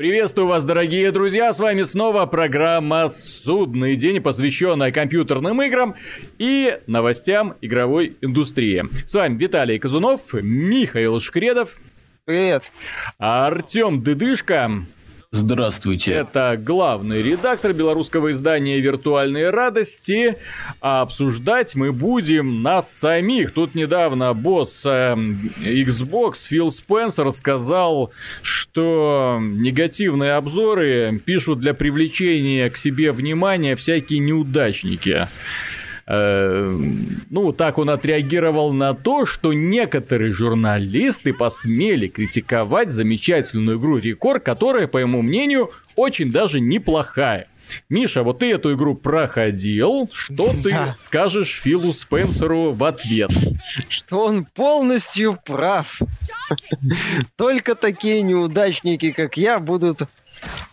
Приветствую вас, дорогие друзья! С вами снова программа «Судный день», посвященная компьютерным играм и новостям игровой индустрии. С вами Виталий Казунов, Михаил Шкредов. Привет. Артем Дыдышко. Здравствуйте. Это главный редактор белорусского издания «Виртуальные радости». А обсуждать мы будем нас самих. Тут недавно босс э, Xbox Фил Спенсер сказал, что негативные обзоры пишут для привлечения к себе внимания всякие неудачники. Э, ну, так он отреагировал на то, что некоторые журналисты посмели критиковать замечательную игру Рекорд, которая, по его мнению, очень даже неплохая. Миша, вот ты эту игру проходил, что ты скажешь Филу Спенсеру в ответ? Что он полностью прав. Только такие неудачники, как я, будут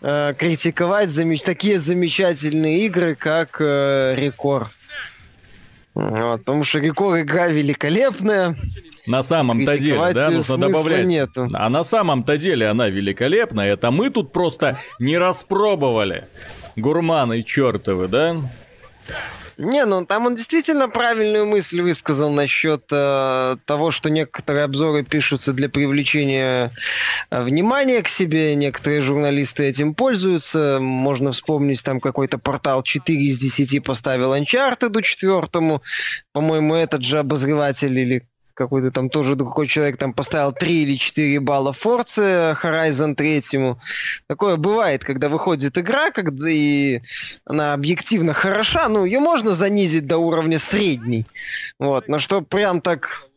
э, критиковать замеч... такие замечательные игры, как э, Рекорд. Вот, потому что игра великолепная. На самом-то деле, да, нужно добавлять. Нету. А на самом-то деле она великолепная. Это мы тут просто не распробовали. Гурманы чертовы, да? Не, ну там он действительно правильную мысль высказал насчет э, того, что некоторые обзоры пишутся для привлечения э, внимания к себе, некоторые журналисты этим пользуются. Можно вспомнить, там какой-то портал 4 из 10 поставил Uncharted четвертому. По-моему, этот же обозреватель или какой-то там тоже другой человек там поставил 3 или 4 балла Forza Horizon 3. Такое бывает, когда выходит игра, когда и она объективно хороша, ну, ее можно занизить до уровня средней. Вот, но что прям так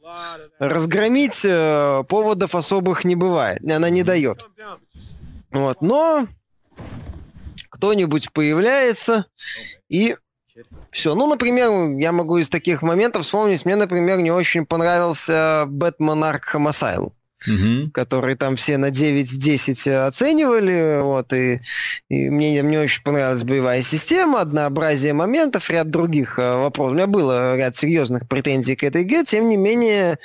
разгромить э, поводов особых не бывает, она не дает. Вот, но кто-нибудь появляется и все. Ну, например, я могу из таких моментов вспомнить, мне, например, не очень понравился Бэтмен Arkham Asylum угу. который там все на 9-10 оценивали, вот, и, и мне, мне очень понравилась боевая система, однообразие моментов, ряд других э, вопросов. У меня было ряд серьезных претензий к этой игре, тем не менее,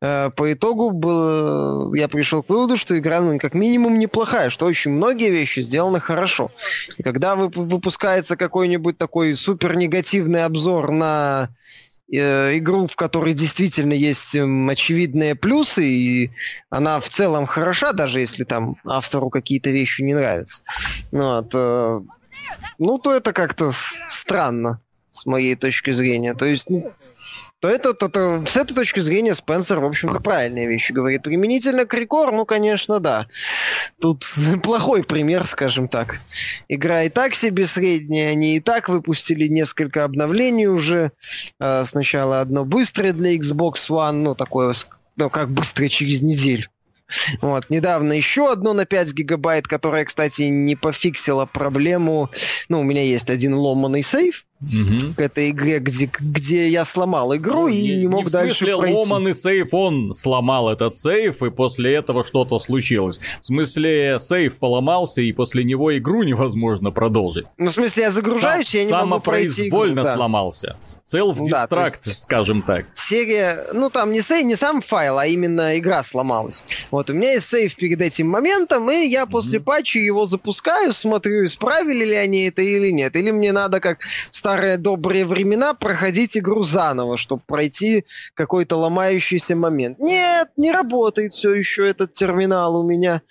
э, по итогу был, я пришел к выводу, что игра, ну, как минимум, неплохая, что очень многие вещи сделаны хорошо. И когда выпускается какой-нибудь такой супер негативный обзор на Э, игру, в которой действительно есть эм, очевидные плюсы, и она в целом хороша, даже если там автору какие-то вещи не нравятся. Вот, э, ну, то это как-то странно, с моей точки зрения. То есть, ну, то это, то, то, с этой точки зрения Спенсер, в общем-то, правильные вещи говорит. Применительно к Рекор, ну, конечно, да. Тут плохой пример, скажем так. Игра и так себе средняя, они и так выпустили несколько обновлений уже. А, сначала одно быстрое для Xbox One, ну, такое, ну, как быстрое через неделю. Вот, недавно еще одно на 5 гигабайт, которое, кстати, не пофиксило проблему. Ну, у меня есть один ломанный сейф, угу. к этой игре, где, где я сломал игру ну, и не, не мог не дальше в смысле, пройти. ломанный сейф, он сломал этот сейф, и после этого что-то случилось. В смысле, сейф поломался, и после него игру невозможно продолжить. Ну, в смысле, я загружаюсь, Сам, я не могу пройти игру. Самопроизвольно да. сломался. Self-destruct, да, скажем так. Серия, ну там не сейв, не сам файл, а именно игра сломалась. Вот, у меня есть сейв перед этим моментом, и я mm-hmm. после патча его запускаю, смотрю, исправили ли они это или нет. Или мне надо, как в старые добрые времена, проходить игру заново, чтобы пройти какой-то ломающийся момент. Нет, не работает все еще этот терминал у меня.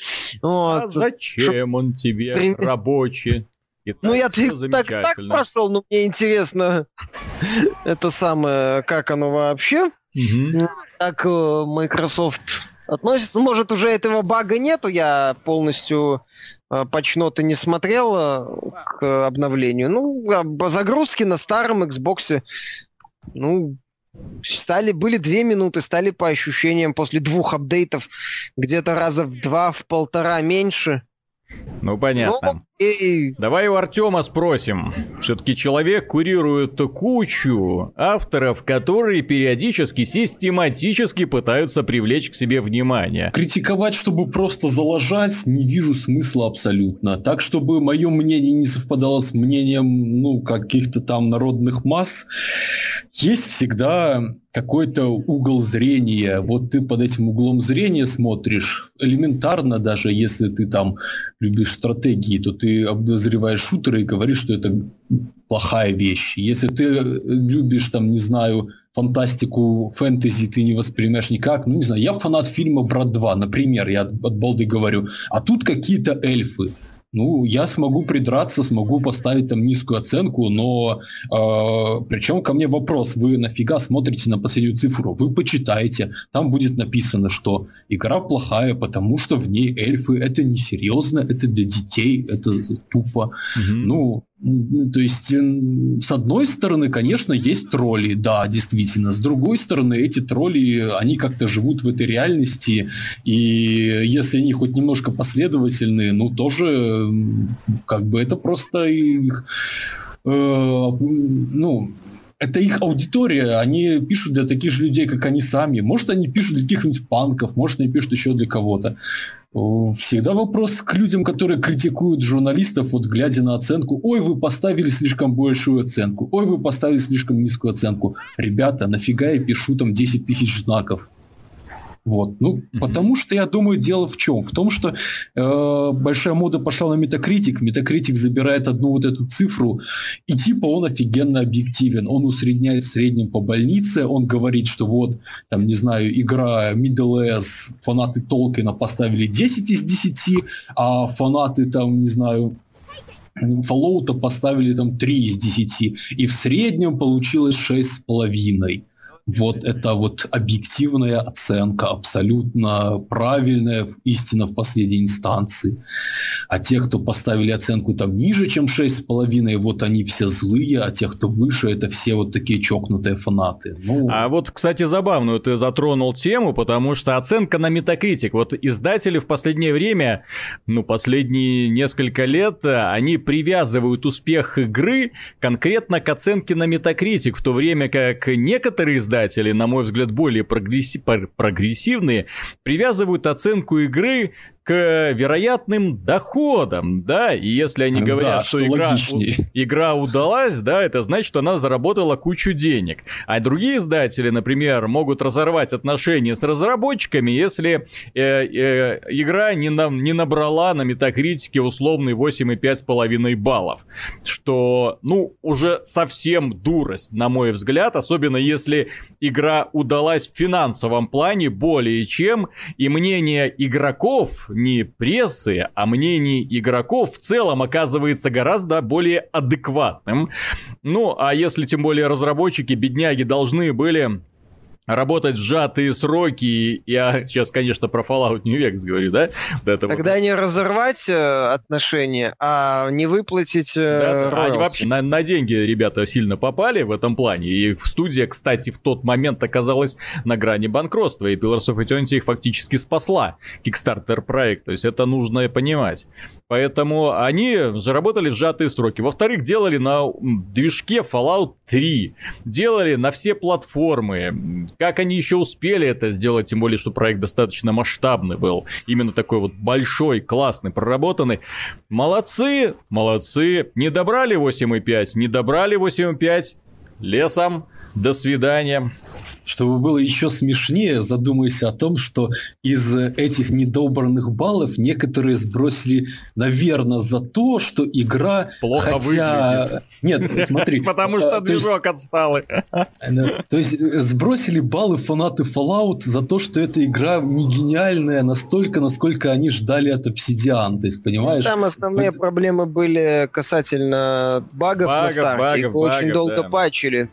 Вот. А зачем он тебе, рабочий? И ну, я так, так пошел, но мне интересно, это самое, как оно вообще, угу. как э, Microsoft относится. Ну, может, уже этого бага нету, я полностью э, патчноты не смотрел э, к обновлению. Ну, загрузки на старом Xbox, ну, стали, были две минуты, стали по ощущениям после двух апдейтов где-то раза в два, в полтора меньше. Ну, понятно. Ну, Давай у Артема спросим. Все-таки человек курирует кучу авторов, которые периодически, систематически пытаются привлечь к себе внимание. Критиковать, чтобы просто залажать, не вижу смысла абсолютно. Так, чтобы мое мнение не совпадало с мнением, ну, каких-то там народных масс, есть всегда какой-то угол зрения. Вот ты под этим углом зрения смотришь. Элементарно даже, если ты там любишь стратегии, то ты обозреваешь шутеры и говоришь, что это плохая вещь. Если ты любишь там, не знаю, фантастику, фэнтези ты не воспринимаешь никак. Ну, не знаю, я фанат фильма «Брат 2», например, я от балды говорю. А тут какие-то эльфы ну, я смогу придраться, смогу поставить там низкую оценку, но э, причем ко мне вопрос, вы нафига смотрите на последнюю цифру? Вы почитаете, там будет написано, что игра плохая, потому что в ней эльфы, это несерьезно, это для детей, это тупо. Угу. Ну, то есть, с одной стороны, конечно, есть тролли, да, действительно. С другой стороны, эти тролли, они как-то живут в этой реальности, и если они хоть немножко последовательные, ну, тоже, как бы, это просто их, э, ну, это их аудитория, они пишут для таких же людей, как они сами. Может, они пишут для каких-нибудь панков, может, они пишут еще для кого-то. Всегда вопрос к людям, которые критикуют журналистов, вот глядя на оценку. Ой, вы поставили слишком большую оценку. Ой, вы поставили слишком низкую оценку. Ребята, нафига я пишу там 10 тысяч знаков? Вот. Ну, mm-hmm. потому что, я думаю, дело в чем? В том, что э, большая мода пошла на Metacritic. Metacritic забирает одну вот эту цифру, и типа он офигенно объективен. Он усредняет в среднем по больнице, он говорит, что вот, там, не знаю, игра Middle S, фанаты Толкина поставили 10 из 10, а фанаты, там, не знаю, Fallout поставили там 3 из 10. И в среднем получилось 6,5 вот это вот объективная оценка, абсолютно правильная истина в последней инстанции. А те, кто поставили оценку там ниже, чем 6,5, вот они все злые, а те, кто выше, это все вот такие чокнутые фанаты. Ну... А вот, кстати, забавную ты затронул тему, потому что оценка на Metacritic. Вот издатели в последнее время, ну, последние несколько лет, они привязывают успех игры конкретно к оценке на Metacritic, в то время как некоторые издатели издатели, на мой взгляд, более прогресси- прогрессивные, привязывают оценку игры к вероятным доходам, да, и если они говорят, да, что, что игра, игра удалась, да, это значит, что она заработала кучу денег. А другие издатели, например, могут разорвать отношения с разработчиками, если э, э, игра не, на, не набрала на метакритике условный 8,5,5 баллов, что, ну, уже совсем дурость, на мой взгляд, особенно если игра удалась в финансовом плане более чем, и мнение игроков не прессы, а мнений игроков в целом оказывается гораздо более адекватным. Ну, а если тем более разработчики, бедняги, должны были работать в сжатые сроки. Я сейчас, конечно, про Fallout New Vegas говорю, да? Вот Тогда вот. не разорвать э, отношения, а не выплатить э, да, Они вообще на, на деньги ребята сильно попали в этом плане. И студия, кстати, в тот момент оказалась на грани банкротства. И Pillars of Eternity их фактически спасла. Kickstarter проект. То есть это нужно понимать. Поэтому они заработали в сжатые сроки. Во-вторых, делали на движке Fallout 3. Делали на все платформы. Как они еще успели это сделать, тем более, что проект достаточно масштабный был. Именно такой вот большой, классный, проработанный. Молодцы, молодцы. Не добрали 8,5, не добрали 8,5. Лесом. До свидания. Чтобы было еще смешнее, задумайся о том, что из этих недобранных баллов некоторые сбросили, наверное, за то, что игра плохо хотя... выглядит. Нет, смотри. Потому что а, движок отсталый. То есть э, сбросили баллы фанаты Fallout за то, что эта игра не гениальная настолько, насколько они ждали от Obsidian. То есть, понимаешь? Там основные проблемы были касательно багов на старте. Их очень долго патчили.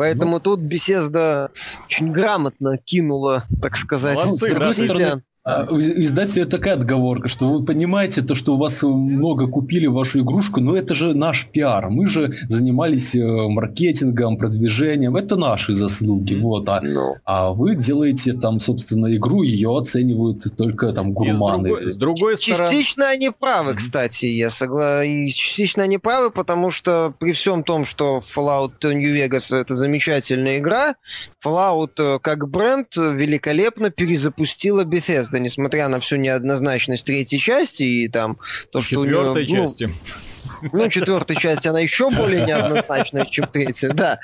Поэтому ну, тут беседа очень грамотно кинула, так сказать, Молодцы, с другой стороны, А, у издателя такая отговорка, что вы понимаете, то, что у вас много купили вашу игрушку, но это же наш пиар. Мы же занимались э, маркетингом, продвижением. Это наши заслуги. Mm-hmm. Вот. А, no. Ну. а вы делаете там, собственно, игру, ее оценивают только там гурманы. И с, другой, с другой стороны... Частично они правы, кстати, я согласен. Частично они правы, потому что при всем том, что Fallout New Vegas это замечательная игра, Fallout э, как бренд великолепно перезапустила Bethesda, несмотря на всю неоднозначность третьей части и там то, что Четвертой у нее... Ну, части. Ну, четвертая часть, она еще более неоднозначная, чем третья, да.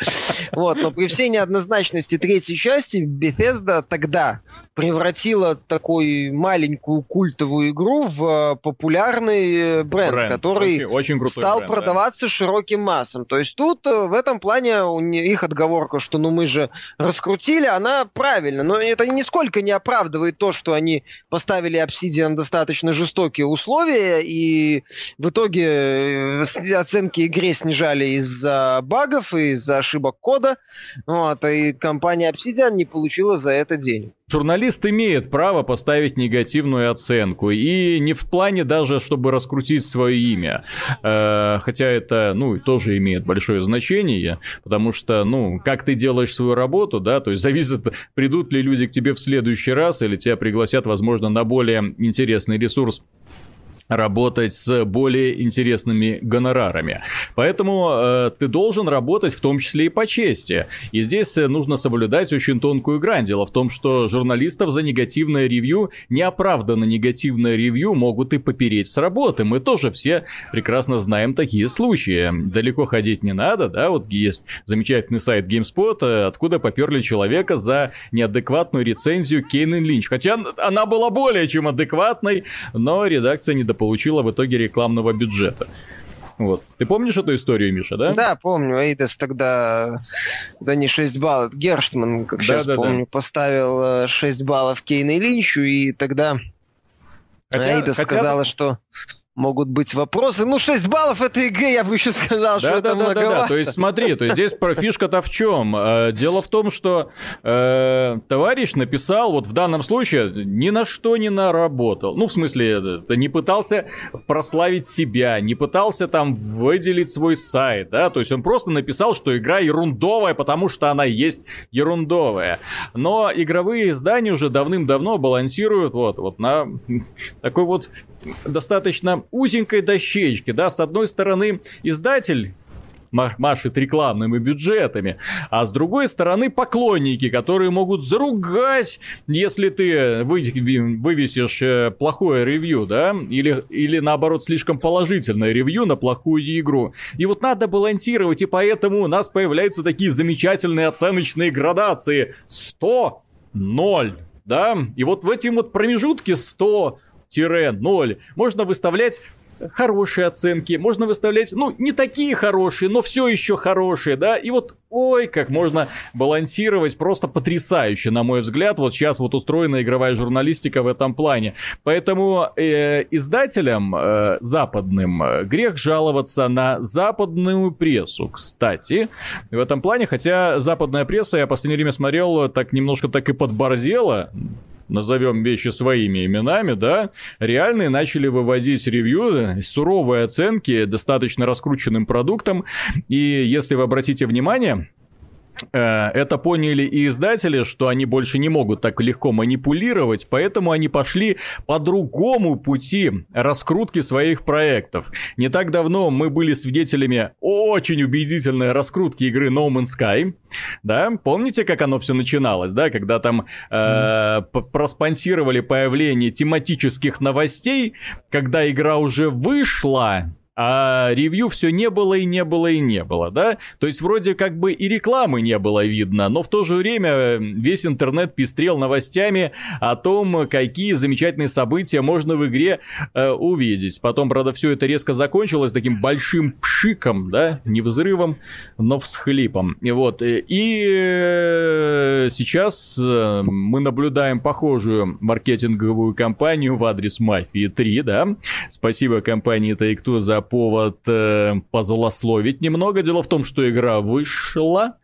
Вот, но при всей неоднозначности третьей части Bethesda тогда превратила такую маленькую культовую игру в э, популярный бренд, бренд. который очень, очень стал бренд, продаваться да. широким массам. То есть тут э, в этом плане у их отговорка, что ну мы же раскрутили, она правильно. Но это нисколько не оправдывает то, что они поставили Obsidian достаточно жестокие условия, и в итоге э, оценки игре снижали из-за багов из-за ошибок кода. Вот, и компания Obsidian не получила за это денег. Журналист имеет право поставить негативную оценку, и не в плане даже, чтобы раскрутить свое имя, э, хотя это, ну, тоже имеет большое значение, потому что, ну, как ты делаешь свою работу, да, то есть зависит, придут ли люди к тебе в следующий раз, или тебя пригласят, возможно, на более интересный ресурс работать с более интересными гонорарами. Поэтому э, ты должен работать в том числе и по чести. И здесь э, нужно соблюдать очень тонкую грань. Дело в том, что журналистов за негативное ревью, неоправданно негативное ревью могут и попереть с работы. Мы тоже все прекрасно знаем такие случаи. Далеко ходить не надо, да, вот есть замечательный сайт GameSpot, э, откуда поперли человека за неадекватную рецензию Кейн Линч. Хотя она была более чем адекватной, но редакция не допустила получила в итоге рекламного бюджета. Вот. Ты помнишь эту историю, Миша, да? Да, помню. Эйдес тогда за не 6 баллов. Герштман, как да, сейчас да, помню, да. поставил 6 э, баллов Кейна Линчу, и тогда хотя, Эйдес хотя... сказала, что могут быть вопросы. Ну, 6 баллов этой игры, я бы еще сказал, да, что да, это да, многовато. Да, да, то есть смотри, то есть здесь фишка-то в чем? Э, дело в том, что э, товарищ написал, вот в данном случае, ни на что не наработал. Ну, в смысле, не пытался прославить себя, не пытался там выделить свой сайт, да, то есть он просто написал, что игра ерундовая, потому что она есть ерундовая. Но игровые издания уже давным-давно балансируют вот, вот на такой вот достаточно узенькой дощечке, да, с одной стороны издатель машет рекламными бюджетами, а с другой стороны поклонники, которые могут заругать, если ты вы, вывесишь э, плохое ревью, да, или, или наоборот слишком положительное ревью на плохую игру. И вот надо балансировать, и поэтому у нас появляются такие замечательные оценочные градации 100, 0, да, и вот в эти вот промежутки 100, 0 можно выставлять хорошие оценки, можно выставлять, ну, не такие хорошие, но все еще хорошие, да, и вот, ой, как можно балансировать, просто потрясающе, на мой взгляд, вот сейчас вот устроена игровая журналистика в этом плане. Поэтому э, издателям э, западным э, грех жаловаться на западную прессу, кстати, в этом плане, хотя западная пресса, я в последнее время смотрел, так немножко так и подборзела, назовем вещи своими именами, да, реальные начали вывозить ревью, суровые оценки достаточно раскрученным продуктом. И если вы обратите внимание, это поняли и издатели, что они больше не могут так легко манипулировать, поэтому они пошли по другому пути раскрутки своих проектов. Не так давно мы были свидетелями очень убедительной раскрутки игры No Man's Sky, да, помните, как оно все начиналось, да, когда там э, проспонсировали появление тематических новостей, когда игра уже вышла, а ревью все не было и не было и не было, да? То есть вроде как бы и рекламы не было видно, но в то же время э, весь интернет пестрел новостями о том, какие замечательные события можно в игре э, увидеть. Потом, правда, все это резко закончилось таким большим пшиком, да? Не взрывом, но всхлипом. И вот. Э, и э, сейчас мы наблюдаем похожую маркетинговую кампанию в адрес Мафии 3, да? Спасибо компании Take-Two за повод э, позлословить немного. Дело в том, что игра вышла,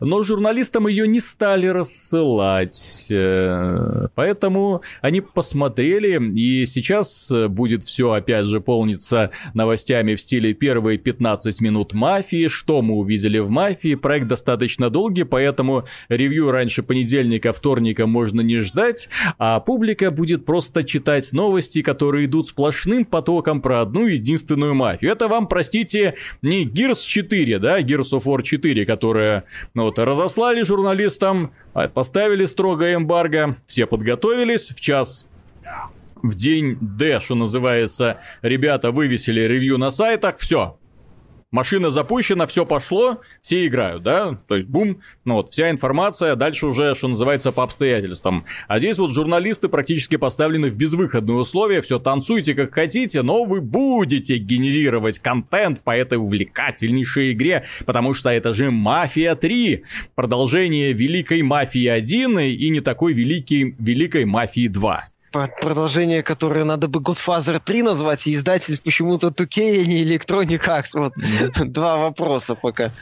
но журналистам ее не стали рассылать. Э, поэтому они посмотрели, и сейчас будет все опять же полниться новостями в стиле первые 15 минут мафии. Что мы увидели в мафии? Проект достаточно долгий, поэтому ревью раньше понедельника, вторника можно не ждать, а публика будет просто читать новости, которые идут сплошным потоком про одну единственную мафию. Это вам, простите, не Gears 4, да, Gears of War 4, которая, ну вот, разослали журналистам, а, поставили строгое эмбарго, все подготовились, в час в день D, что называется, ребята вывесили ревью на сайтах, все, машина запущена, все пошло, все играют, да, то есть бум, ну вот, вся информация дальше уже, что называется, по обстоятельствам. А здесь вот журналисты практически поставлены в безвыходные условия, все танцуйте как хотите, но вы будете генерировать контент по этой увлекательнейшей игре, потому что это же Мафия 3, продолжение Великой Мафии 1 и не такой великий, Великой Мафии 2 продолжение, которое надо бы Godfather 3 назвать, и издатель почему-то 2K, а не Electronic Arts. Вот mm-hmm. два вопроса пока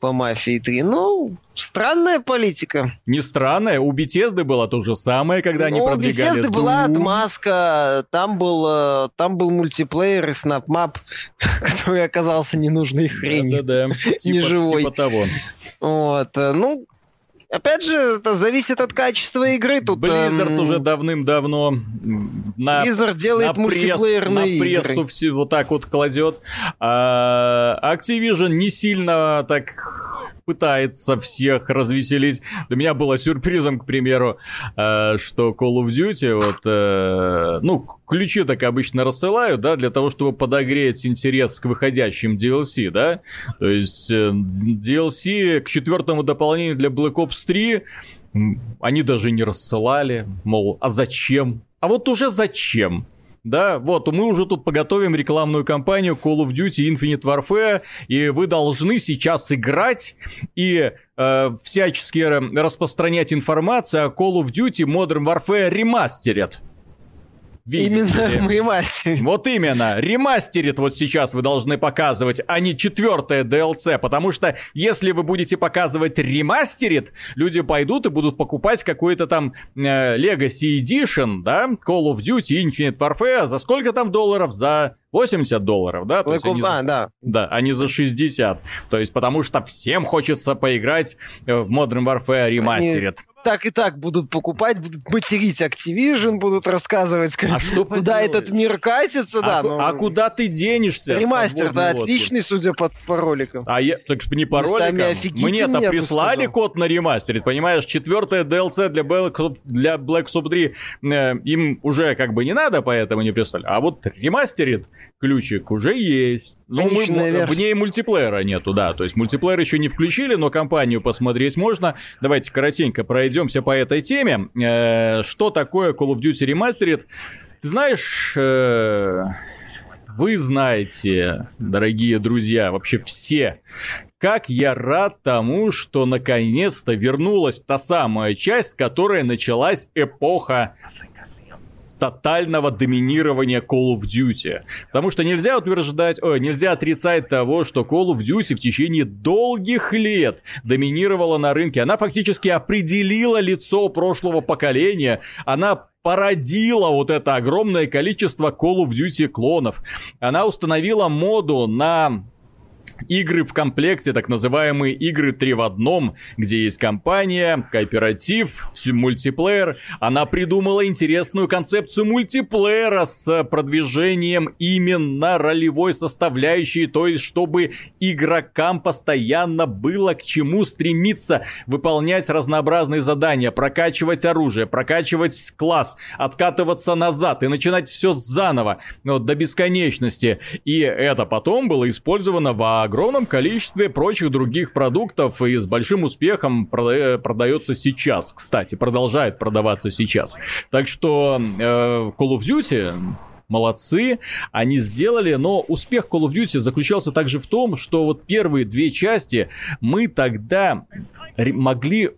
по Мафии 3. Ну, странная политика. Не странная, у Bethesda было то же самое, когда они ну, продвигали У Bethesda была отмазка, там был, э, там был мультиплеер и SnapMap, который оказался ненужной хренью. Да-да-да, типа, живой. типа того. Вот, э, ну, Опять же, это зависит от качества игры. Тут, Blizzard эм... уже давным-давно на, Blizzard делает на мультиплеерные пресс, на прессу игры. все вот так вот кладет. А Activision не сильно так пытается всех развеселить. Для меня было сюрпризом, к примеру, э, что Call of Duty, вот, э, ну, ключи так обычно рассылают, да, для того, чтобы подогреть интерес к выходящим DLC, да. То есть э, DLC к четвертому дополнению для Black Ops 3 они даже не рассылали, мол, а зачем? А вот уже зачем? Да, вот, мы уже тут поготовим рекламную кампанию Call of Duty Infinite Warfare, и вы должны сейчас играть и э, всячески распространять информацию о Call of Duty Modern Warfare Remastered. Видите именно ремастерит. Вот именно. Ремастерит вот сейчас вы должны показывать, а не четвертое DLC. Потому что если вы будете показывать ремастерит, люди пойдут и будут покупать какой-то там э, Legacy Edition, да, Call of Duty Infinite Warfare за сколько там долларов? За 80 долларов, да? То есть они за... да. Да, а не за 60. То есть потому что всем хочется поиграть в Modern Warfare Remastered. Они так и так будут покупать, будут материть Activision, будут рассказывать, а что куда этот мир катится, а, да. Но... А куда ты денешься? Ремастер-то отличный, судя по, по роликам. А я, так не по роликам. Мне-то прислали код на ремастерит, понимаешь? Четвертое DLC для Black, для Black Ops 3 э, им уже как бы не надо, поэтому не прислали. А вот ремастерит ключик уже есть. Ну, мы, в ней мультиплеера нету, да. То есть мультиплеер еще не включили, но компанию посмотреть можно. Давайте коротенько пройдемся по этой теме. Э, что такое Call of Duty Remastered? Ты знаешь, э, вы знаете, дорогие друзья, вообще все, как я рад тому, что наконец-то вернулась та самая часть, с которой началась эпоха тотального доминирования Call of Duty. Потому что нельзя утверждать, ой, нельзя отрицать того, что Call of Duty в течение долгих лет доминировала на рынке. Она фактически определила лицо прошлого поколения. Она породила вот это огромное количество Call of Duty клонов. Она установила моду на игры в комплекте, так называемые игры 3 в одном, где есть компания, кооператив, мультиплеер. Она придумала интересную концепцию мультиплеера с продвижением именно ролевой составляющей, то есть чтобы игрокам постоянно было к чему стремиться, выполнять разнообразные задания, прокачивать оружие, прокачивать класс, откатываться назад и начинать все заново, вот, до бесконечности. И это потом было использовано огромном количестве прочих других продуктов и с большим успехом прода- продается сейчас. Кстати, продолжает продаваться сейчас. Так что э, Call of Duty молодцы, они сделали, но успех Call of Duty заключался также в том, что вот первые две части мы тогда могли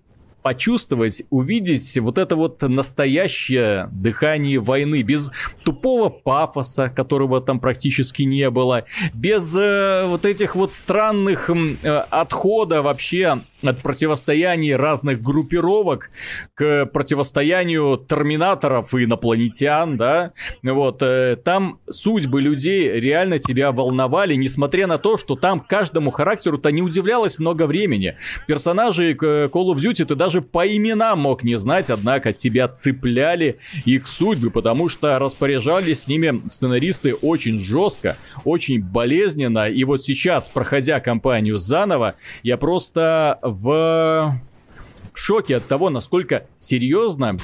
почувствовать, увидеть вот это вот настоящее дыхание войны, без тупого пафоса, которого там практически не было, без э, вот этих вот странных э, отхода вообще от противостояния разных группировок к противостоянию терминаторов и инопланетян, да, вот, э, там судьбы людей реально тебя волновали, несмотря на то, что там каждому характеру-то не удивлялось много времени. Персонажи Call of Duty ты даже по именам мог не знать, однако тебя цепляли их судьбы, потому что распоряжались с ними сценаристы очень жестко, очень болезненно, и вот сейчас, проходя кампанию заново, я просто в шоке от того, насколько серьезно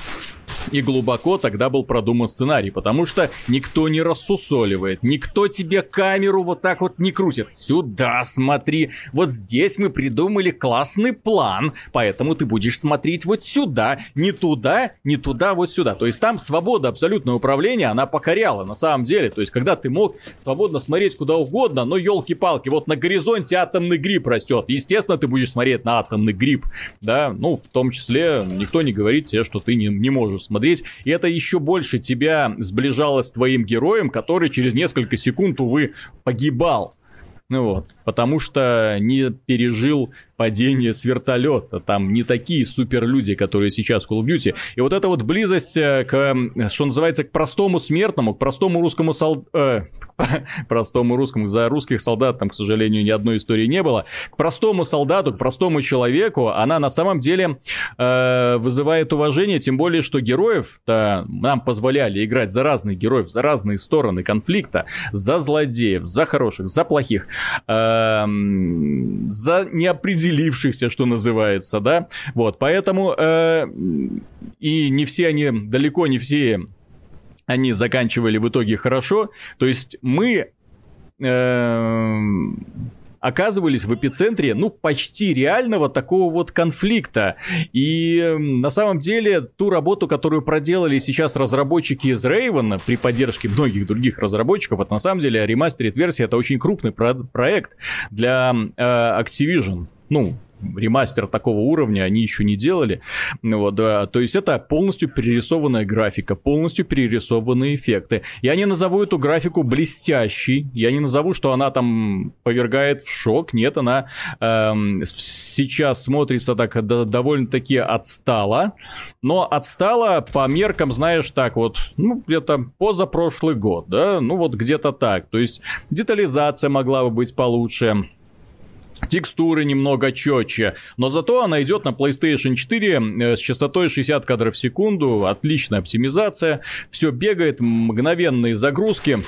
и глубоко тогда был продуман сценарий, потому что никто не рассусоливает, никто тебе камеру вот так вот не крутит. Сюда смотри, вот здесь мы придумали классный план, поэтому ты будешь смотреть вот сюда, не туда, не туда, вот сюда. То есть там свобода абсолютного управления, она покоряла на самом деле. То есть когда ты мог свободно смотреть куда угодно, но елки-палки, вот на горизонте атомный гриб растет. Естественно, ты будешь смотреть на атомный гриб, да, ну, в том числе никто не говорит тебе, что ты не, не можешь смотреть. И это еще больше тебя сближало с твоим героем, который через несколько секунд, увы, погибал. Ну вот, потому что не пережил падение с вертолета. Там не такие суперлюди, которые сейчас в Call of Duty. И вот эта вот близость э, к, что называется, к простому смертному, к простому русскому солдату... Э, простому русскому, за русских солдат там, к сожалению, ни одной истории не было. К простому солдату, к простому человеку, она на самом деле э, вызывает уважение, тем более, что героев нам позволяли играть за разных героев, за разные стороны конфликта, за злодеев, за хороших, за плохих, э, за неопределенных определившихся, что называется, да. Вот, поэтому э, и не все они, далеко не все они заканчивали в итоге хорошо. То есть мы э, оказывались в эпицентре, ну, почти реального такого вот конфликта. И на самом деле ту работу, которую проделали сейчас разработчики из Raven при поддержке многих других разработчиков, это на самом деле ремастерит версия, это очень крупный про- проект для э, Activision ну, ремастер такого уровня они еще не делали. Вот, да. То есть это полностью перерисованная графика, полностью перерисованные эффекты. Я не назову эту графику блестящей, я не назову, что она там повергает в шок. Нет, она эм, сейчас смотрится так довольно-таки отстала, но отстала по меркам, знаешь, так вот, ну, где-то позапрошлый год, да, ну вот где-то так. То есть детализация могла бы быть получше текстуры немного четче, но зато она идет на PlayStation 4 э, с частотой 60 кадров в секунду, отличная оптимизация, все бегает, мгновенные загрузки,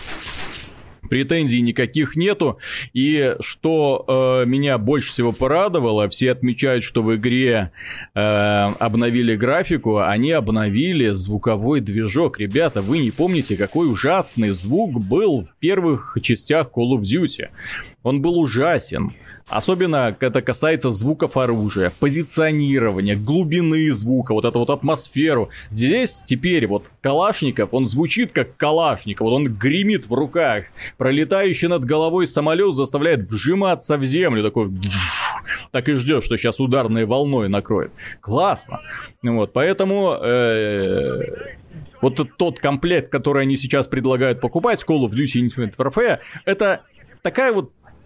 претензий никаких нету. И что э, меня больше всего порадовало, все отмечают, что в игре э, обновили графику, они обновили звуковой движок. Ребята, вы не помните, какой ужасный звук был в первых частях Call of Duty. Он был ужасен. Особенно это касается звуков оружия, позиционирования, глубины звука, вот эту вот атмосферу. Здесь теперь вот Калашников, он звучит как Калашников, вот он гремит в руках. Пролетающий над головой самолет заставляет вжиматься в землю, такой... Так и ждешь, что сейчас ударной волной накроет. Классно. Вот, поэтому... Э, вот тот комплект, который они сейчас предлагают покупать, Call of Duty Infinite Warfare, это такая вот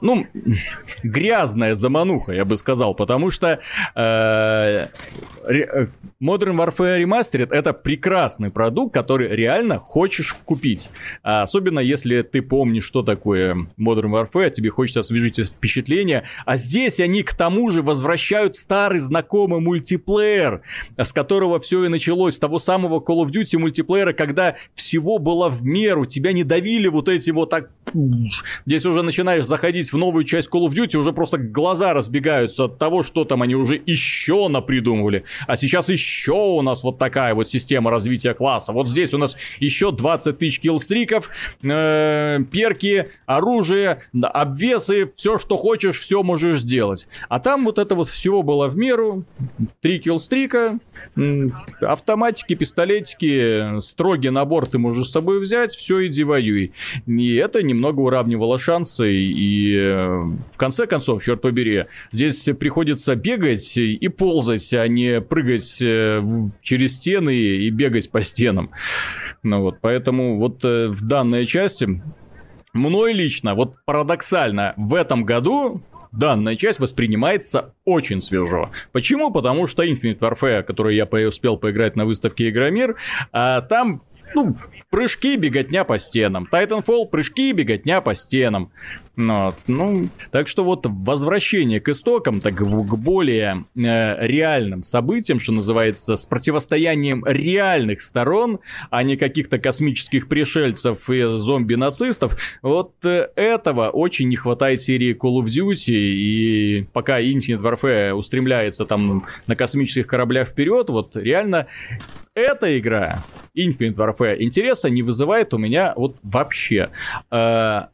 ну, грязная замануха, я бы сказал, потому что э, э Modern Warfare Remastered это прекрасный продукт, который реально хочешь купить. А особенно если ты помнишь, что такое Modern Warfare, тебе хочется освежить впечатление. А здесь они к тому же возвращают старый знакомый мультиплеер, с которого все и началось, с того самого Call of Duty мультиплеера, когда всего было в меру, тебя не давили вот эти вот так... Здесь уже начинаешь заходить в новую часть Call of Duty, уже просто глаза разбегаются от того, что там они уже еще напридумывали. А сейчас еще у нас вот такая вот система развития класса. Вот здесь у нас еще 20 тысяч киллстриков, э, перки, оружие, обвесы, все, что хочешь, все можешь сделать. А там вот это вот всего было в меру. Три киллстрика, автоматики, пистолетики, строгий набор ты можешь с собой взять, все, иди воюй. И это немного уравнивало шансы, и э, в конце концов, черт побери, здесь приходится бегать и ползать, а не прыгать э, через стены и бегать по стенам. Ну вот, поэтому вот э, в данной части мной лично, вот парадоксально, в этом году данная часть воспринимается очень свежо. Почему? Потому что Infinite Warfare, который я успел поиграть на выставке Игромир, а там ну, прыжки, беготня по стенам. Titanfall, прыжки, беготня по стенам. Но, ну, так что вот возвращение к истокам, так к более э, реальным событиям, что называется, с противостоянием реальных сторон, а не каких-то космических пришельцев и зомби-нацистов, вот э, этого очень не хватает серии Call of Duty, и пока Infinite Warfare устремляется там на космических кораблях вперед, вот реально эта игра, Infinite Warfare, интереса не вызывает у меня вот вообще. Э,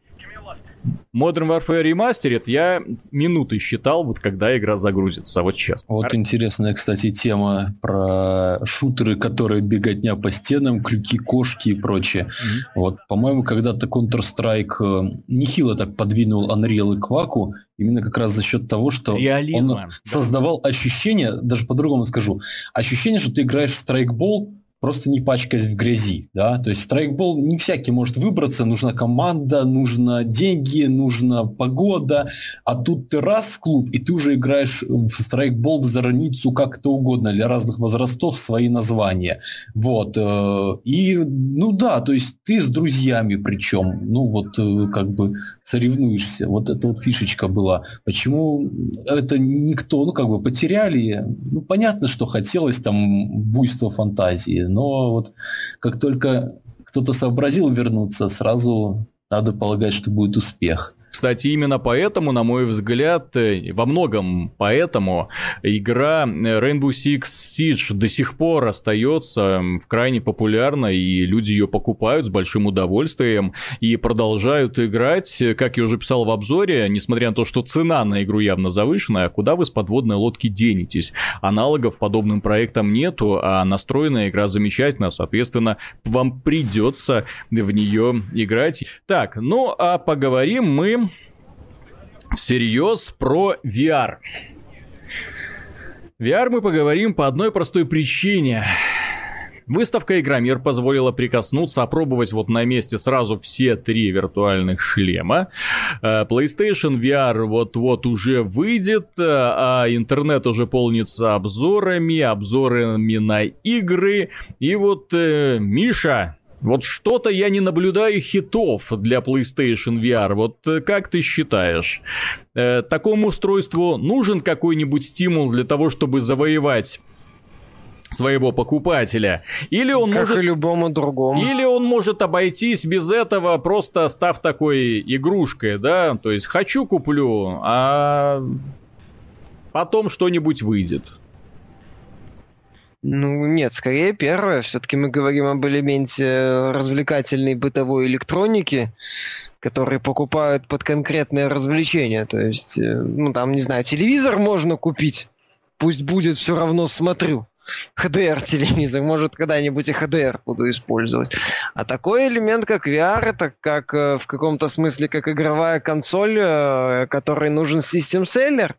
Modern Warfare Remastered я минуты считал, вот когда игра загрузится, вот сейчас. Вот Ар... интересная, кстати, тема про шутеры, которые беготня по стенам, крюки, кошки и прочее. Mm-hmm. Вот, по-моему, когда-то Counter-Strike э, нехило так подвинул Unreal и Quack, именно как раз за счет того, что Реализма, он да. создавал ощущение, даже по-другому скажу, ощущение, что ты играешь в страйкбол, просто не пачкаясь в грязи, да, то есть в страйкбол не всякий может выбраться, нужна команда, нужно деньги, нужна погода, а тут ты раз в клуб, и ты уже играешь в страйкбол за границу как-то угодно, для разных возрастов свои названия, вот, э, и, ну да, то есть ты с друзьями причем, ну вот, э, как бы соревнуешься, вот эта вот фишечка была, почему это никто, ну как бы потеряли, ну понятно, что хотелось там буйство фантазии, но вот как только кто-то сообразил вернуться, сразу надо полагать, что будет успех. Кстати, именно поэтому, на мой взгляд, э, во многом поэтому игра Rainbow Six Siege до сих пор остается в крайне популярной, и люди ее покупают с большим удовольствием и продолжают играть. Как я уже писал в обзоре, несмотря на то, что цена на игру явно завышенная, куда вы с подводной лодки денетесь? Аналогов подобным проектам нету, а настроенная игра замечательно, соответственно, вам придется в нее играть. Так, ну а поговорим мы всерьез про VR. VR мы поговорим по одной простой причине. Выставка Игромир позволила прикоснуться, опробовать вот на месте сразу все три виртуальных шлема. Э, PlayStation VR вот-вот уже выйдет, э, а интернет уже полнится обзорами, обзорами на игры. И вот э, Миша, вот что-то я не наблюдаю хитов для PlayStation VR. Вот э, как ты считаешь, э, такому устройству нужен какой-нибудь стимул для того, чтобы завоевать своего покупателя. Или он как может... и любому другому. Или он может обойтись без этого, просто став такой игрушкой, да? То есть хочу куплю, а потом что-нибудь выйдет. Ну, нет, скорее первое. Все-таки мы говорим об элементе развлекательной бытовой электроники, которые покупают под конкретное развлечение. То есть, э, ну, там, не знаю, телевизор можно купить, пусть будет все равно смотрю. HDR телевизор, может когда-нибудь и HDR буду использовать. А такой элемент, как VR, это как э, в каком-то смысле как игровая консоль, э, которой нужен систем селлер,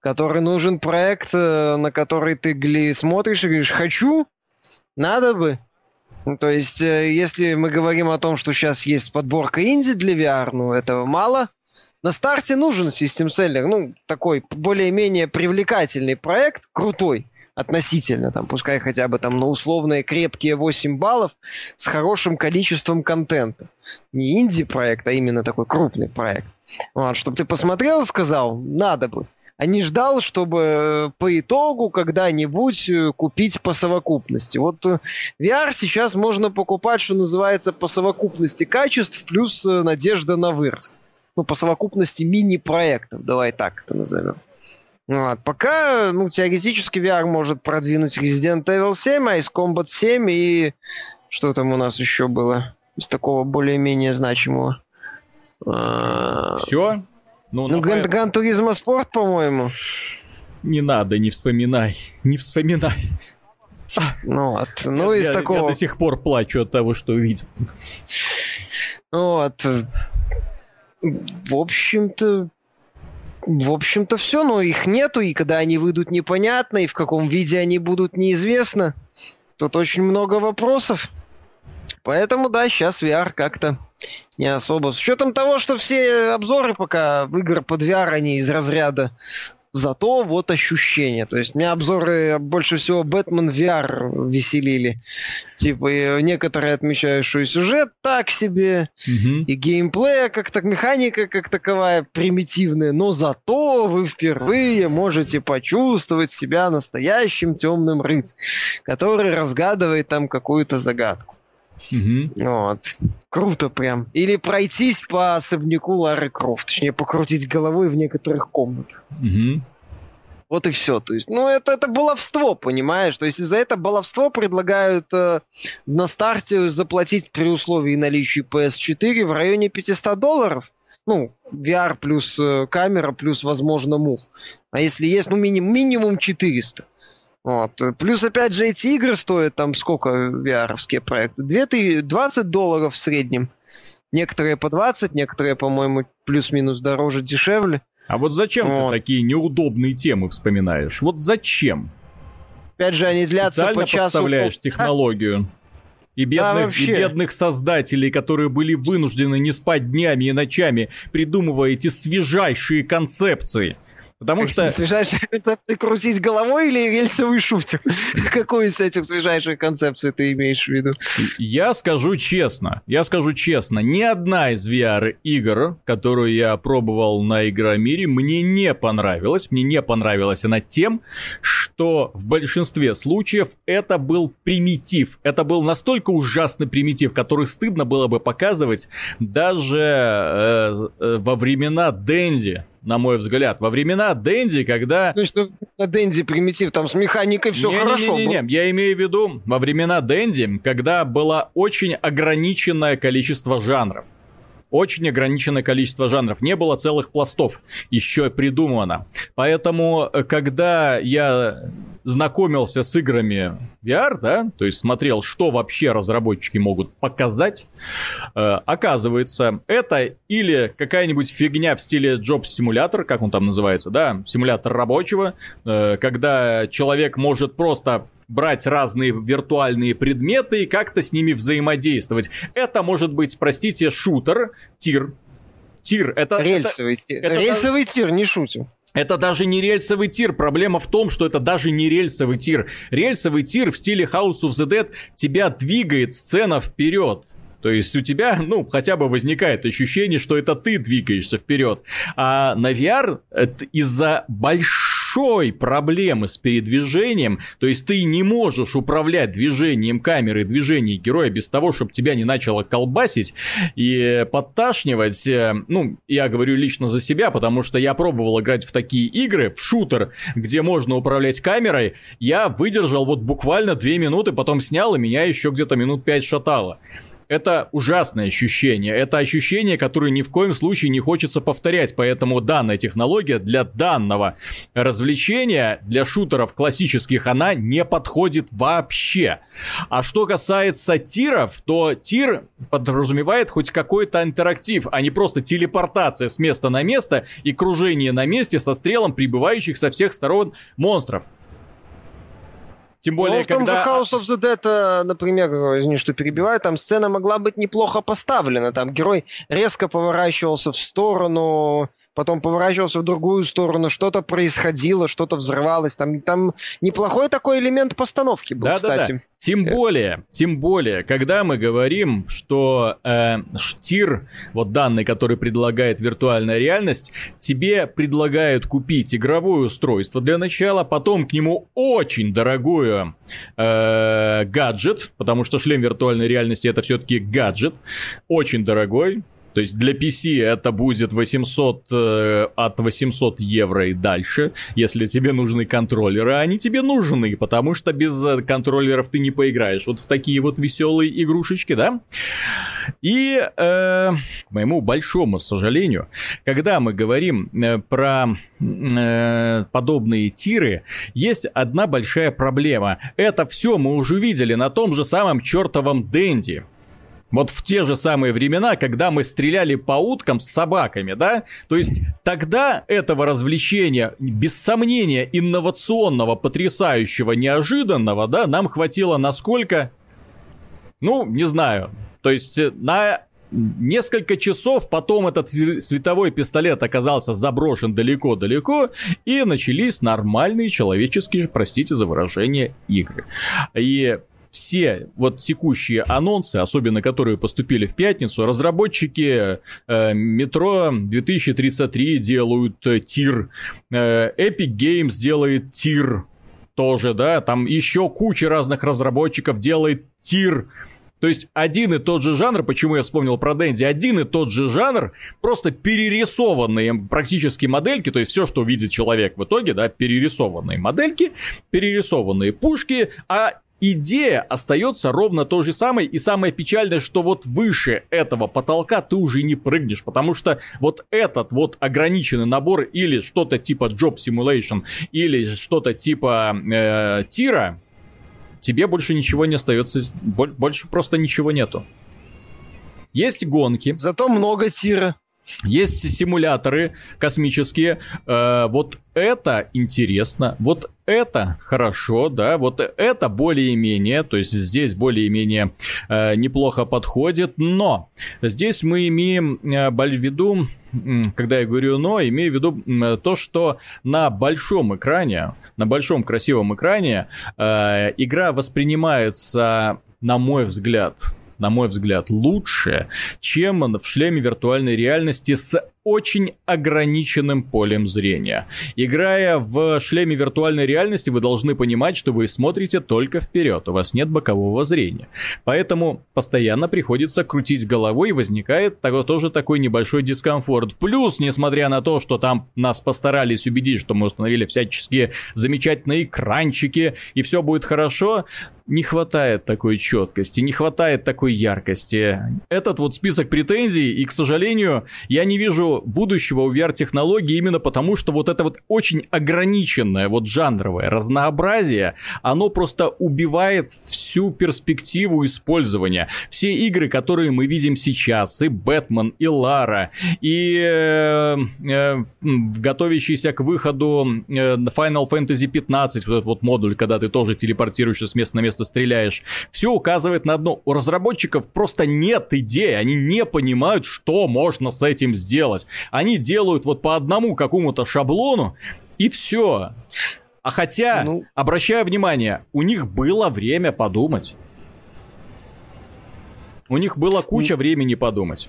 который нужен проект, э, на который ты гли смотришь и говоришь «хочу», надо бы. Ну, то есть, если мы говорим о том, что сейчас есть подборка инди для VR, ну, этого мало. На старте нужен систем селлер, ну, такой более-менее привлекательный проект, крутой, относительно, там, пускай хотя бы там на условные крепкие 8 баллов с хорошим количеством контента. Не инди-проект, а именно такой крупный проект. Вот, чтобы ты посмотрел и сказал, надо бы. А не ждал, чтобы э, по итогу когда-нибудь э, купить по совокупности. Вот э, VR сейчас можно покупать, что называется, по совокупности качеств плюс надежда на вырост. Ну, по совокупности мини-проектов, давай так это назовем. Вот. Пока, ну, теоретически VR может продвинуть Resident Evil 7, Ice Combat 7 и что там у нас еще было из такого более-менее значимого? А, Все? Ну, ну Гран Гран Туризма Спорт, по-моему. Не надо, не вспоминай, не вспоминай. Ну, вот. ну из я, такого... Я до сих пор плачу от того, что увидел. Вот. В общем-то, в общем-то все, но их нету, и когда они выйдут непонятно, и в каком виде они будут неизвестно. Тут очень много вопросов. Поэтому, да, сейчас VR как-то не особо. С учетом того, что все обзоры пока игр под VR, они из разряда Зато вот ощущение. То есть меня обзоры больше всего Бэтмен VR веселили. Типа некоторые отмечают, что и сюжет так себе, угу. и геймплея как так, механика как таковая примитивная, но зато вы впервые можете почувствовать себя настоящим темным рыцарем, который разгадывает там какую-то загадку. Угу. Вот. Круто прям. Или пройтись по особняку Лары Крофт, точнее, покрутить головой в некоторых комнатах. Угу. Вот и все. То есть, ну, это, это баловство, понимаешь? То есть, за это баловство предлагают э, на старте заплатить при условии наличия PS4 в районе 500 долларов. Ну, VR плюс э, камера, плюс, возможно, мув. А если есть, ну, минимум, минимум 400. Вот. Плюс, опять же, эти игры стоят там сколько VR-овские проекты? 20 долларов в среднем. Некоторые по 20, некоторые, по-моему, плюс-минус дороже, дешевле. А вот зачем вот. ты такие неудобные темы вспоминаешь? Вот зачем? Опять же, они длятся Специально по часу. подставляешь технологию. И бедных, да, и бедных создателей, которые были вынуждены не спать днями и ночами, придумывая эти свежайшие концепции. Потому что... Свежайшие концепции крутить головой или рельсовый шутер? Какой из этих свежайших концепций ты имеешь в виду? Я скажу честно, я скажу честно, ни одна из VR-игр, которую я пробовал на Игромире, мне не понравилась. Мне не понравилась она тем, что в большинстве случаев это был примитив. Это был настолько ужасный примитив, который стыдно было бы показывать даже э, э, во времена Дэнди на мой взгляд. Во времена Дэнди, когда... То есть на Дэнди примитив, там с механикой все не, хорошо. Не-не-не, я имею в виду во времена Дэнди, когда было очень ограниченное количество жанров очень ограниченное количество жанров. Не было целых пластов еще придумано. Поэтому, э, когда я знакомился с играми VR, да, то есть смотрел, что вообще разработчики могут показать, э, оказывается, это или какая-нибудь фигня в стиле Job Simulator, как он там называется, да, симулятор рабочего, э, когда человек может просто брать разные виртуальные предметы и как-то с ними взаимодействовать. Это может быть, простите, шутер, тир. Тир, это... Рельсовый это, тир. Это, Рельсовый это, тир, не шутим. Это даже не рельсовый тир. Проблема в том, что это даже не рельсовый тир. Рельсовый тир в стиле House of the Dead тебя двигает сцена вперед. То есть у тебя, ну, хотя бы возникает ощущение, что это ты двигаешься вперед. А на VR из-за большой проблемы с передвижением, то есть ты не можешь управлять движением камеры, движением героя без того, чтобы тебя не начало колбасить и подташнивать. Э, ну, я говорю лично за себя, потому что я пробовал играть в такие игры, в шутер, где можно управлять камерой. Я выдержал вот буквально две минуты, потом снял, и меня еще где-то минут пять шатало. Это ужасное ощущение. Это ощущение, которое ни в коем случае не хочется повторять. Поэтому данная технология для данного развлечения, для шутеров классических, она не подходит вообще. А что касается тиров, то тир подразумевает хоть какой-то интерактив, а не просто телепортация с места на место и кружение на месте со стрелом прибывающих со всех сторон монстров. Тем более, ну, в том когда... же House of the Dead, э, например, извини, что перебиваю, там сцена могла быть неплохо поставлена. Там герой резко поворачивался в сторону, потом поворачивался в другую сторону, что-то происходило, что-то взрывалось. Там, там неплохой такой элемент постановки был, да, кстати. Да, да. Тем более, тем более, когда мы говорим, что э, штир, вот данный, который предлагает виртуальная реальность, тебе предлагают купить игровое устройство для начала, потом к нему очень дорогую э, гаджет, потому что шлем виртуальной реальности это все-таки гаджет, очень дорогой, То есть для PC это будет 800, э, от 800 евро и дальше, если тебе нужны контроллеры. А они тебе нужны, потому что без э, контроллеров ты не поиграешь. Вот в такие вот веселые игрушечки, да? И, э, к моему большому сожалению, когда мы говорим э, про э, подобные тиры, есть одна большая проблема. Это все мы уже видели на том же самом чертовом Дэнди. Вот в те же самые времена, когда мы стреляли по уткам с собаками, да? То есть тогда этого развлечения, без сомнения, инновационного, потрясающего, неожиданного, да, нам хватило насколько? Ну, не знаю. То есть э, на несколько часов потом этот световой пистолет оказался заброшен далеко-далеко, и начались нормальные человеческие, простите за выражение, игры. И все вот текущие анонсы, особенно которые поступили в пятницу, разработчики э, Метро 2033 делают э, тир, э, Epic Games делает тир тоже, да, там еще куча разных разработчиков делает тир. То есть один и тот же жанр, почему я вспомнил про Дэнди, один и тот же жанр, просто перерисованные практически модельки, то есть все, что видит человек в итоге, да, перерисованные модельки, перерисованные пушки, а идея остается ровно той же самой, и самое печальное, что вот выше этого потолка ты уже не прыгнешь, потому что вот этот вот ограниченный набор или что-то типа Job Simulation, или что-то типа э, тира, тебе больше ничего не остается, больше просто ничего нету. Есть гонки. Зато много тира. Есть симуляторы космические. Э, вот это интересно. Вот это хорошо, да. Вот это более-менее. То есть здесь более-менее э, неплохо подходит. Но здесь мы имеем э, в виду когда я говорю «но», имею в виду то, что на большом экране, на большом красивом экране э, игра воспринимается, на мой взгляд, на мой взгляд, лучше, чем в шлеме виртуальной реальности с очень ограниченным полем зрения. Играя в шлеме виртуальной реальности, вы должны понимать, что вы смотрите только вперед, у вас нет бокового зрения. Поэтому постоянно приходится крутить головой и возникает тоже такой небольшой дискомфорт. Плюс, несмотря на то, что там нас постарались убедить, что мы установили всяческие замечательные экранчики и все будет хорошо, не хватает такой четкости, не хватает такой яркости. Этот вот список претензий, и, к сожалению, я не вижу будущего у VR-технологий именно потому, что вот это вот очень ограниченное вот жанровое разнообразие, оно просто убивает всю перспективу использования. Все игры, которые мы видим сейчас, и Бэтмен, и Лара, и э, э, готовящийся к выходу э, Final Fantasy 15, вот этот вот модуль, когда ты тоже телепортируешься с места на место стреляешь, все указывает на одно. У разработчиков просто нет идеи, они не понимают, что можно с этим сделать. Они делают вот по одному какому-то шаблону, и все. А хотя, ну... обращаю внимание, у них было время подумать. У них было куча ну... времени подумать.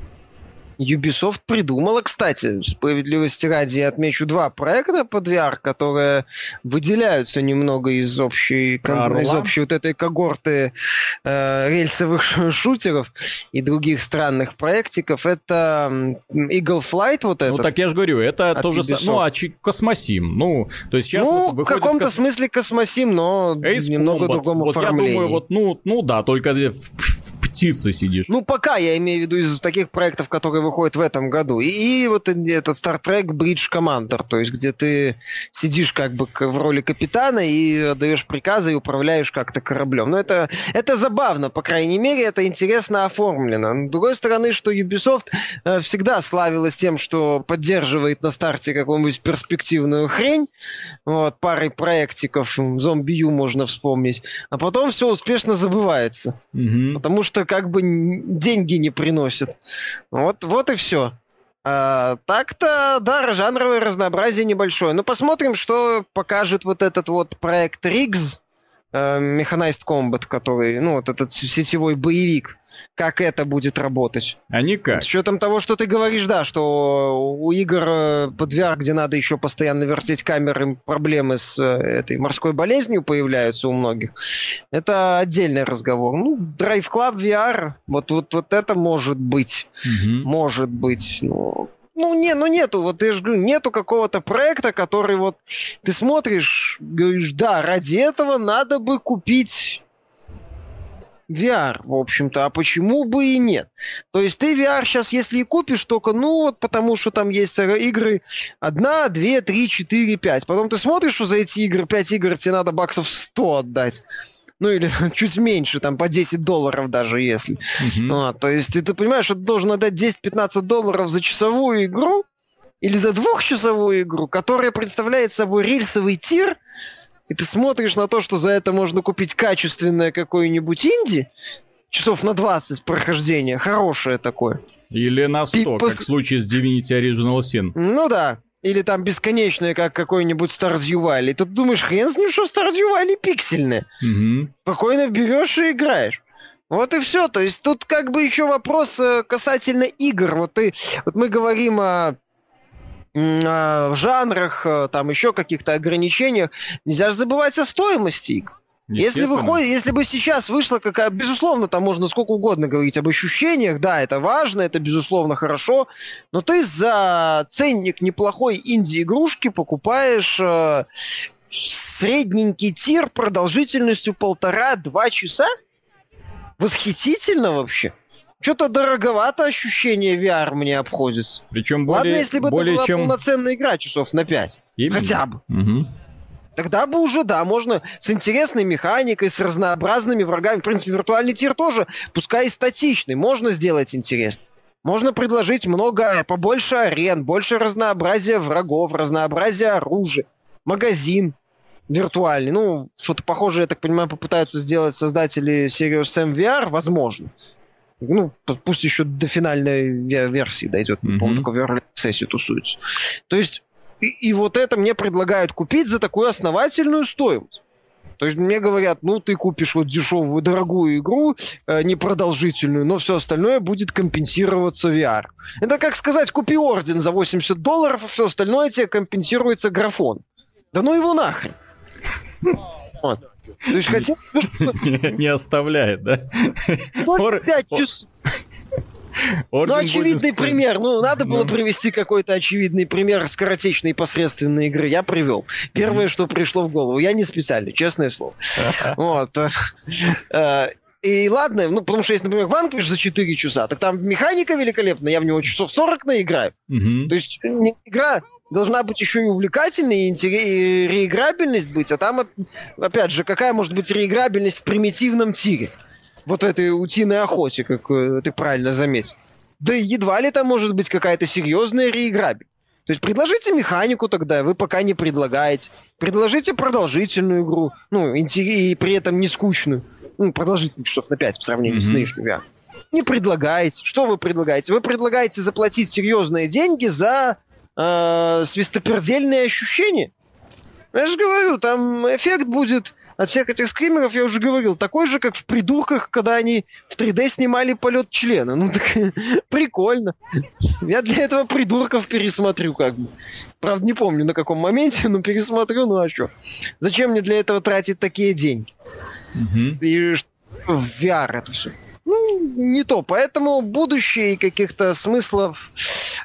Ubisoft придумала, кстати, справедливости ради, я отмечу два проекта под VR, которые выделяются немного из общей, из общей вот этой когорты э, рельсовых шутеров и других странных проектиков. Это Eagle Flight вот это. Ну так я же говорю, это тоже самое, ну а Космосим, ну то есть сейчас ну в каком-то кос... смысле Космосим, но Ace немного Combat. другом вот оформлении. я думаю, вот ну ну да, только в, в птице сидишь. Ну пока я имею в виду из таких проектов, которые выходит в этом году. И, и вот этот Star Trek Bridge Commander, то есть где ты сидишь как бы в роли капитана и даешь приказы и управляешь как-то кораблем. Но это, это забавно, по крайней мере, это интересно оформлено. Но, с другой стороны, что Ubisoft э, всегда славилась тем, что поддерживает на старте какую-нибудь перспективную хрень, вот, парой проектиков, зомби Ю можно вспомнить, а потом все успешно забывается. Угу. Потому что как бы деньги не приносят. Вот, вот и все. А, так-то, да, жанровое разнообразие небольшое. Ну, посмотрим, что покажет вот этот вот проект Ригз, э, Mechanized Combat, который, ну, вот этот сетевой боевик, как это будет работать. А никак. С учетом того, что ты говоришь, да, что у игр под VR, где надо еще постоянно вертеть камеры, проблемы с э, этой морской болезнью появляются у многих. Это отдельный разговор. Ну, Drive Club VR, вот, вот, вот это может быть. Угу. Может быть. Ну, ну, не, ну нету, вот я же говорю, нету какого-то проекта, который вот ты смотришь, говоришь, да, ради этого надо бы купить VR, в общем-то, а почему бы и нет? То есть ты VR сейчас, если и купишь, только, ну, вот потому что там есть игры одна, две, три, четыре, пять. Потом ты смотришь, что за эти игры, пять игр тебе надо баксов 100 отдать ну или чуть меньше, там по 10 долларов даже если. Uh-huh. А, то есть ты, ты понимаешь, что ты должен отдать 10-15 долларов за часовую игру или за двухчасовую игру, которая представляет собой рельсовый тир, и ты смотришь на то, что за это можно купить качественное какое-нибудь инди, часов на 20 прохождения, хорошее такое. Или на 100, Пи- как в случае с Divinity Original Sin. Ну да. Или там бесконечное, как какой-нибудь Stardew Valley. Ты думаешь, хрен с ним, что Stardew Valley пиксельное. Угу. Спокойно берешь и играешь. Вот и все. То есть тут как бы еще вопрос э, касательно игр. Вот, ты, вот мы говорим о в жанрах, э, там еще каких-то ограничениях, нельзя же забывать о стоимости игр. Если выходит, если бы сейчас вышла какая, безусловно, там можно сколько угодно говорить об ощущениях, да, это важно, это безусловно хорошо, но ты за ценник неплохой инди-игрушки покупаешь э, средненький тир продолжительностью полтора-два часа? Восхитительно вообще. Что-то дороговато ощущение VR мне обходится. Причем более, Ладно, если бы более это была чем... полноценная игра часов на 5. Именно. Хотя бы. Угу. Тогда бы уже, да, можно с интересной механикой, с разнообразными врагами. В принципе, виртуальный тир тоже, пускай и статичный, можно сделать интересно. Можно предложить много, побольше арен, больше разнообразия врагов, разнообразия оружия, магазин виртуальный. Ну, что-то похожее, я так понимаю, попытаются сделать создатели Serious Sam VR, возможно. Ну, пусть еще до финальной версии дойдет. Mm-hmm. По-моему, только в Access тусуется. То есть и, и вот это мне предлагают купить за такую основательную стоимость. То есть мне говорят, ну ты купишь вот дешевую, дорогую игру, э, непродолжительную, но все остальное будет компенсироваться VR. Это как сказать, купи орден за 80 долларов, а все остальное тебе компенсируется графон. Да ну его нахрен. Вот. То есть хотя Не оставляет, да? 5 часов. Орден ну, очевидный будет... пример. Ну, надо было ну. привести какой-то очевидный пример скоротечной и посредственной игры. Я привел. Первое, что пришло в голову. Я не специально, честное слово. Вот. Э, и ладно, ну, потому что если, например, Ванквиш за 4 часа, так там механика великолепная, я в него часов 40 наиграю. То есть игра должна быть еще и увлекательной, и, и реиграбельность быть, а там, опять же, какая может быть реиграбельность в примитивном тире? Вот этой утиной охоте, как э, ты правильно заметил. Да едва ли там может быть какая-то серьезная реиграбель. То есть предложите механику тогда, вы пока не предлагаете. Предложите продолжительную игру, ну, и при этом не скучную. Ну, продолжительную часов на 5 в сравнении mm-hmm. с нынешним VR. Не предлагаете. Что вы предлагаете? Вы предлагаете заплатить серьезные деньги за э, свистопердельные ощущения. Я же говорю, там эффект будет от всех этих скримеров, я уже говорил, такой же, как в «Придурках», когда они в 3D снимали полет члена. Ну, так прикольно. Я для этого «Придурков» пересмотрю как бы. Правда, не помню на каком моменте, но пересмотрю, ну а что? Зачем мне для этого тратить такие деньги? Угу. И в VR это все ну, не то. Поэтому будущее каких-то смыслов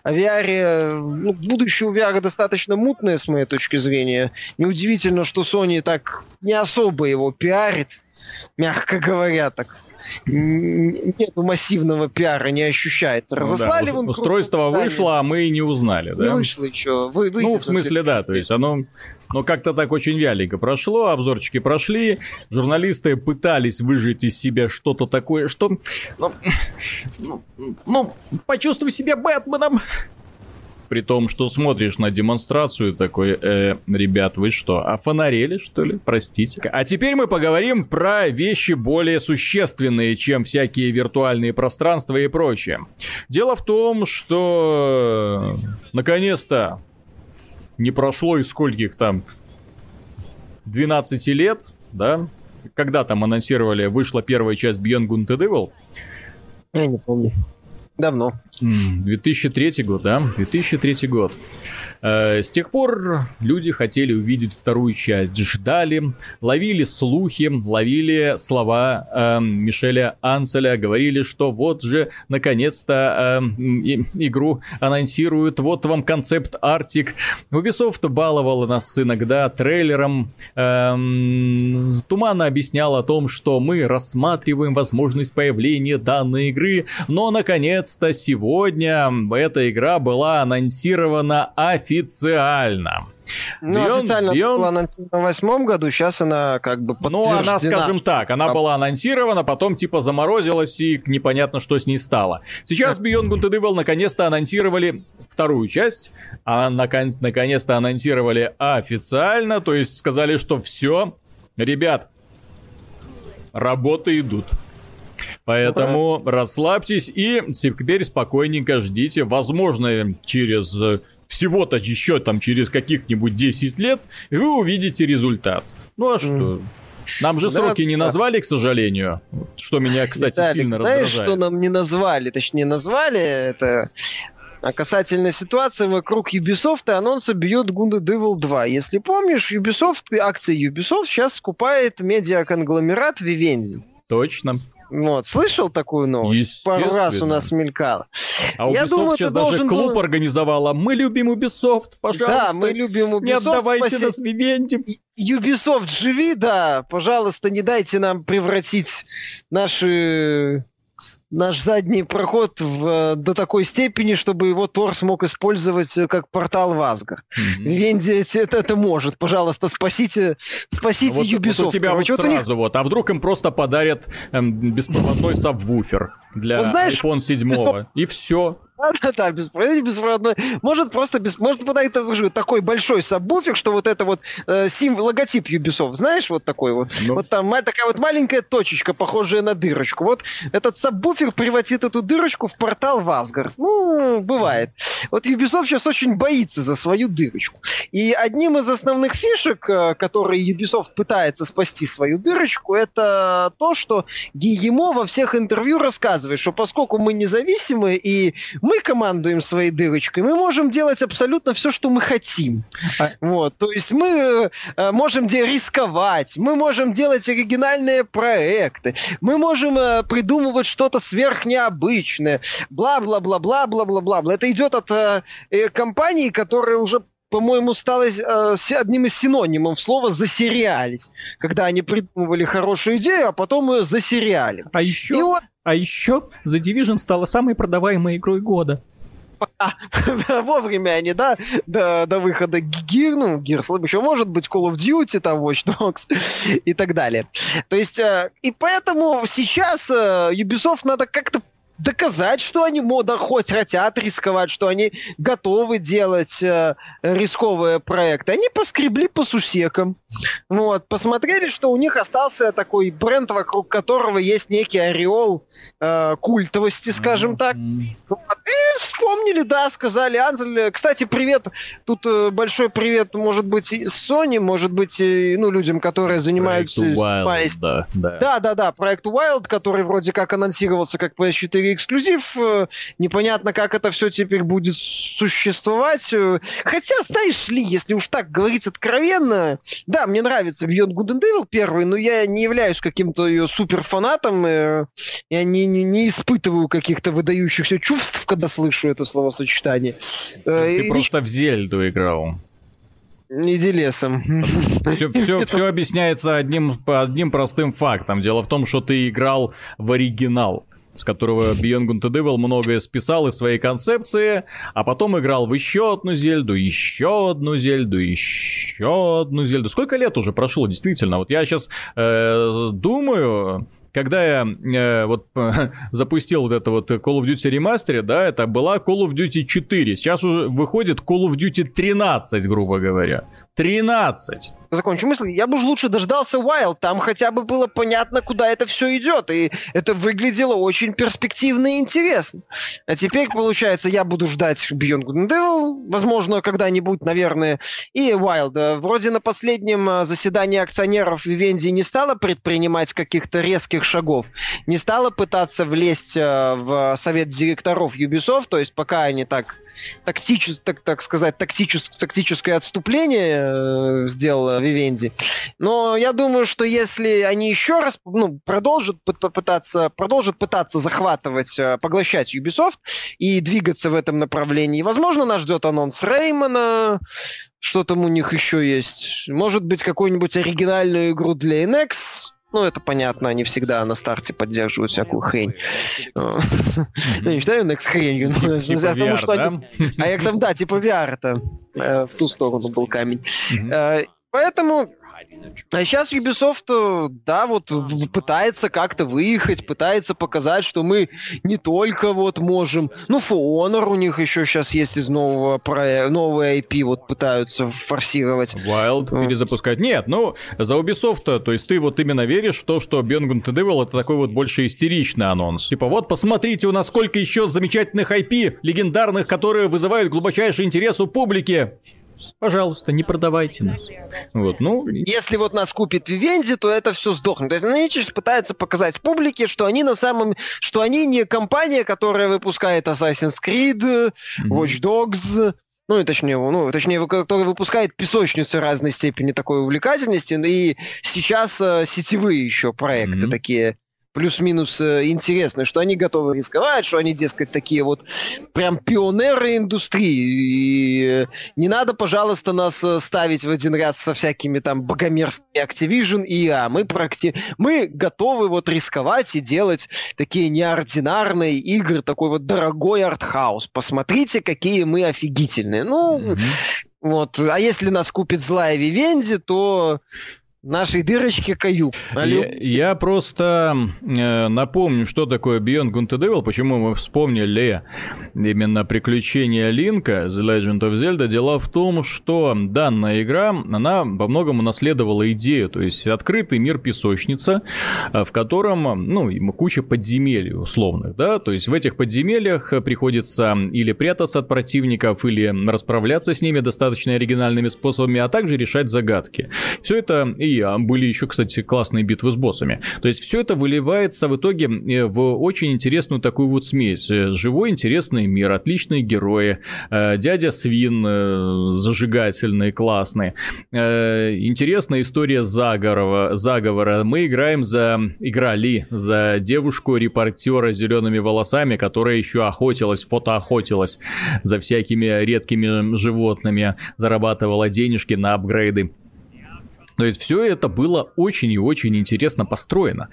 о VR, ну, будущее у VR достаточно мутное, с моей точки зрения. Неудивительно, что Sony так не особо его пиарит, мягко говоря, так нет массивного пиара, не ощущается. Ну Разослали ну, да. Устройство вышло, а мы не узнали, да? Не вышло еще. Вы, ну, в смысле, да, то есть оно но как-то так очень вяленько прошло, обзорчики прошли, журналисты пытались выжить из себя что-то такое, что... Ну, ну, ну почувствуй себя Бэтменом, при том, что смотришь на демонстрацию такой, э, ребят, вы что, офонарели, что ли? Простите. А теперь мы поговорим про вещи более существенные, чем всякие виртуальные пространства и прочее. Дело в том, что наконец-то не прошло из скольких там 12 лет, да, когда там анонсировали, вышла первая часть Beyond Good and Evil? Я не помню. Давно. 2003 год, да? 2003 год. Э, с тех пор люди хотели увидеть вторую часть, ждали, ловили слухи, ловили слова э, Мишеля Анселя, говорили, что вот же наконец-то э, игру анонсируют, вот вам концепт Артик. Ubisoft баловала нас иногда трейлером, э, туманно объяснял о том, что мы рассматриваем возможность появления данной игры, но наконец-то сегодня эта игра была анонсирована официально. Ну, Beyond, официально Beyond... была анонсирована в восьмом году, сейчас она как бы подтверждена. Ну, она, скажем так, она была анонсирована, потом типа заморозилась и непонятно, что с ней стало. Сейчас Beyond Good and Evil наконец-то анонсировали вторую часть, а наконец- наконец-то анонсировали официально, то есть сказали, что все, ребят, работы идут. Поэтому расслабьтесь и теперь спокойненько ждите. Возможно, через всего-то еще там через каких-нибудь 10 лет вы увидите результат. Ну а что? Нам же сроки да, не назвали, к сожалению. Что меня, кстати, Виталик, сильно знаешь, раздражает. что нам не назвали? Точнее, назвали это а касательно ситуации вокруг Ubisoft и анонса Beyond Good and Evil 2. Если помнишь, Ubisoft, акции Ubisoft сейчас скупает медиаконгломерат Vivendi. Точно. Вот, слышал такую новость? Пару раз у нас мелькало. А Ubisoft Я думаю, сейчас даже клуб был... организовала. Мы любим Ubisoft, пожалуйста. Да, мы любим Ubisoft. Не отдавайте спаси... нас Vivendi. Ubisoft, живи, да. Пожалуйста, не дайте нам превратить наши наш задний проход в, э, до такой степени, чтобы его Тор смог использовать э, как портал в Асгард. Mm-hmm. Венди это, это может. Пожалуйста, спасите, спасите вот, Ubisoft. Вот у тебя вот сразу них... вот. А вдруг им просто подарят эм, беспроводной сабвуфер для ну, знаешь, iPhone 7. Ubisoft... И все. Да-да-да, беспроводной, беспроводной. Может просто, без, может подать такой большой сабвуфер, что вот это вот э, сим, логотип Ubisoft, знаешь, вот такой вот. Ну. Вот там такая вот маленькая точечка, похожая на дырочку. Вот этот сабвуфер превратит эту дырочку в портал в Асгард. Ну, бывает. Вот Ubisoft сейчас очень боится за свою дырочку. И одним из основных фишек, э, которые Ubisoft пытается спасти свою дырочку, это то, что Гиемо во всех интервью рассказывает, что поскольку мы независимы и мы командуем своей дырочкой, мы можем делать абсолютно все, что мы хотим. А... Вот, то есть мы э, можем рисковать, мы можем делать оригинальные проекты, мы можем э, придумывать что-то сверхнеобычное, бла-бла-бла-бла-бла-бла-бла. Это идет от э, э, компании, которая уже по-моему, стало э, одним из синонимов слова «засериалить», когда они придумывали хорошую идею, а потом ее засериали. А еще, И вот... а еще The Division стала самой продаваемой игрой года. вовремя они, да, до, до выхода Gear, ну, Gears, еще может быть Call of Duty, там, Watch Dogs и так далее. То есть, э, и поэтому сейчас э, Ubisoft надо как-то доказать, что они мода хоть хотят рисковать, что они готовы делать э, рисковые проекты. Они поскребли по сусекам. Вот, посмотрели, что у них остался такой бренд, вокруг которого есть некий ореол э, культовости, скажем так. Вот, и вспомнили, да, сказали Анзель. Кстати, привет, тут э, большой привет, может быть, Sony, может быть, э, ну, людям, которые занимаются... Wild, да, да. да, да, да, проект Wild, который вроде как анонсировался как PS4 эксклюзив. Э, непонятно, как это все теперь будет существовать. Э, хотя, знаешь ли, если уж так говорить откровенно, да, мне нравится Beyond Good and Evil первый, но я не являюсь каким-то ее суперфанатом. Э, я не, не, не испытываю каких-то выдающихся чувств, когда слышу это словосочетание. Ты и просто в Зельду играл. Иди лесом. Все, все, все объясняется одним, одним простым фактом. Дело в том, что ты играл в оригинал с которого Beyond Good and Evil многое списал из своей концепции, а потом играл в еще одну Зельду, еще одну Зельду, еще одну Зельду. Сколько лет уже прошло, действительно? Вот я сейчас э, думаю, когда я э, вот запустил вот это вот Call of Duty Remastered, да, это была Call of Duty 4. Сейчас уже выходит Call of Duty 13, грубо говоря. 13 закончу мысль, я бы уж лучше дождался Wild, там хотя бы было понятно, куда это все идет, и это выглядело очень перспективно и интересно. А теперь, получается, я буду ждать Beyond Good and Evil, возможно, когда-нибудь, наверное, и Wild. Вроде на последнем а, заседании акционеров Vivendi не стала предпринимать каких-то резких шагов, не стала пытаться влезть а, в совет директоров Ubisoft, то есть пока они так тактичес, так, так сказать, тактичес, тактическое отступление э, сделала Вивенди. Но я думаю, что если они еще раз ну, продолжат пытаться, продолжат пытаться захватывать, э, поглощать Ubisoft и двигаться в этом направлении, возможно, нас ждет анонс Реймона, что там у них еще есть. Может быть, какую-нибудь оригинальную игру для NX, ну, это понятно, они всегда на старте поддерживают всякую хрень. Я не считаю Next хренью. Типа А я там, да, типа VR это э, в ту сторону был камень. Э, поэтому а сейчас Ubisoft, э, да, вот пытается как-то выехать, пытается показать, что мы не только вот можем... Ну, For Honor у них еще сейчас есть из нового проекта, новый IP вот пытаются форсировать. Wild перезапускать. Нет, ну, за Ubisoft, то есть ты вот именно веришь в то, что Beyond Good Devil это такой вот больше истеричный анонс. Типа, вот посмотрите, у нас сколько еще замечательных IP, легендарных, которые вызывают глубочайший интерес у публики. Пожалуйста, не продавайте нас. Вот, ну... Если вот нас купит Vivendi, то это все сдохнет. То есть они сейчас пытаются показать публике, что они на самом... что они не компания, которая выпускает Assassin's Creed, mm-hmm. Watch Dogs, ну, точнее, ну, точнее, который выпускает песочницы разной степени такой увлекательности, и сейчас э, сетевые еще проекты mm-hmm. такие плюс-минус э, интересно, что они готовы рисковать, что они, дескать, такие вот прям пионеры индустрии. И не надо, пожалуйста, нас э, ставить в один ряд со всякими там богомерзкими Activision и EA. Мы, практи... мы готовы вот рисковать и делать такие неординарные игры, такой вот дорогой артхаус. Посмотрите, какие мы офигительные. Ну, mm-hmm. вот. А если нас купит злая Вивенди, то нашей дырочке каюк. Я, я просто э, напомню, что такое Beyond Good and Evil, почему мы вспомнили именно приключения Линка, The Legend of Zelda. Дело в том, что данная игра, она во многом унаследовала идею, то есть открытый мир песочница, э, в котором, ну, куча подземелий условных, да, то есть в этих подземельях приходится или прятаться от противников, или расправляться с ними достаточно оригинальными способами, а также решать загадки. Все это и а были еще, кстати, классные битвы с боссами. То есть все это выливается в итоге э, в очень интересную такую вот смесь. Э, живой интересный мир, отличные герои, э, дядя Свин зажигательный, классный. Интересная история заговора. заговора. Мы играем за... Играли за девушку-репортера с зелеными волосами, которая еще охотилась, фотоохотилась за всякими редкими животными, зарабатывала денежки на апгрейды. То есть все это было очень и очень интересно построено.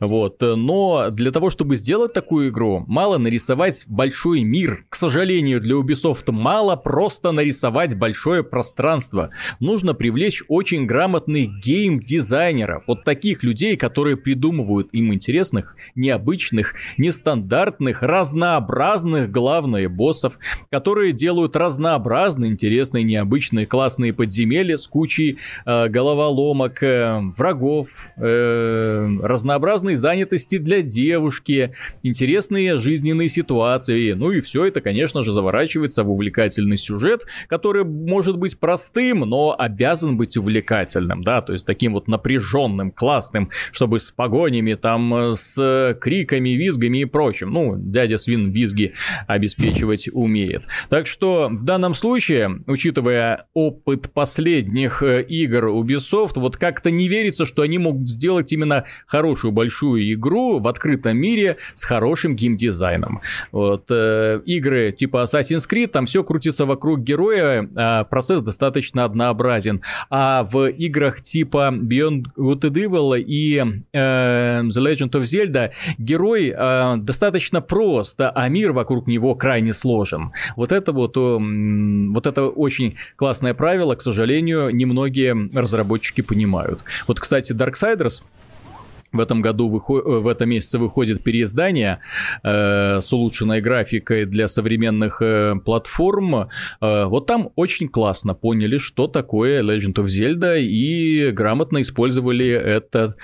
Вот. Но для того, чтобы сделать такую игру, мало нарисовать большой мир. К сожалению, для Ubisoft мало просто нарисовать большое пространство. Нужно привлечь очень грамотных гейм-дизайнеров. Вот таких людей, которые придумывают им интересных, необычных, нестандартных, разнообразных, главное, боссов, которые делают разнообразные, интересные, необычные, классные подземелья с кучей э, голова головоломок, э, врагов, э, разнообразной занятости для девушки, интересные жизненные ситуации. Ну и все это, конечно же, заворачивается в увлекательный сюжет, который может быть простым, но обязан быть увлекательным, да, то есть таким вот напряженным, классным, чтобы с погонями, там, э, с криками, визгами и прочим. Ну, дядя Свин визги обеспечивать умеет. Так что в данном случае, учитывая опыт последних игр Ubisoft, Ubisoft, вот как-то не верится, что они могут сделать именно хорошую большую игру в открытом мире с хорошим геймдизайном. Вот, э, игры типа Assassin's Creed, там все крутится вокруг героя, а процесс достаточно однообразен. А в играх типа Beyond Good and Evil и э, The Legend of Zelda герой э, достаточно прост, а мир вокруг него крайне сложен. Вот это вот, э, вот это очень классное правило, к сожалению, немногие разработчики разработчики понимают. Вот, кстати, Darksiders в этом году. Э, в этом месяце выходит переиздание э, с улучшенной графикой для современных э, платформ. Э, вот там очень классно поняли, что такое Legend of Zelda и грамотно использовали это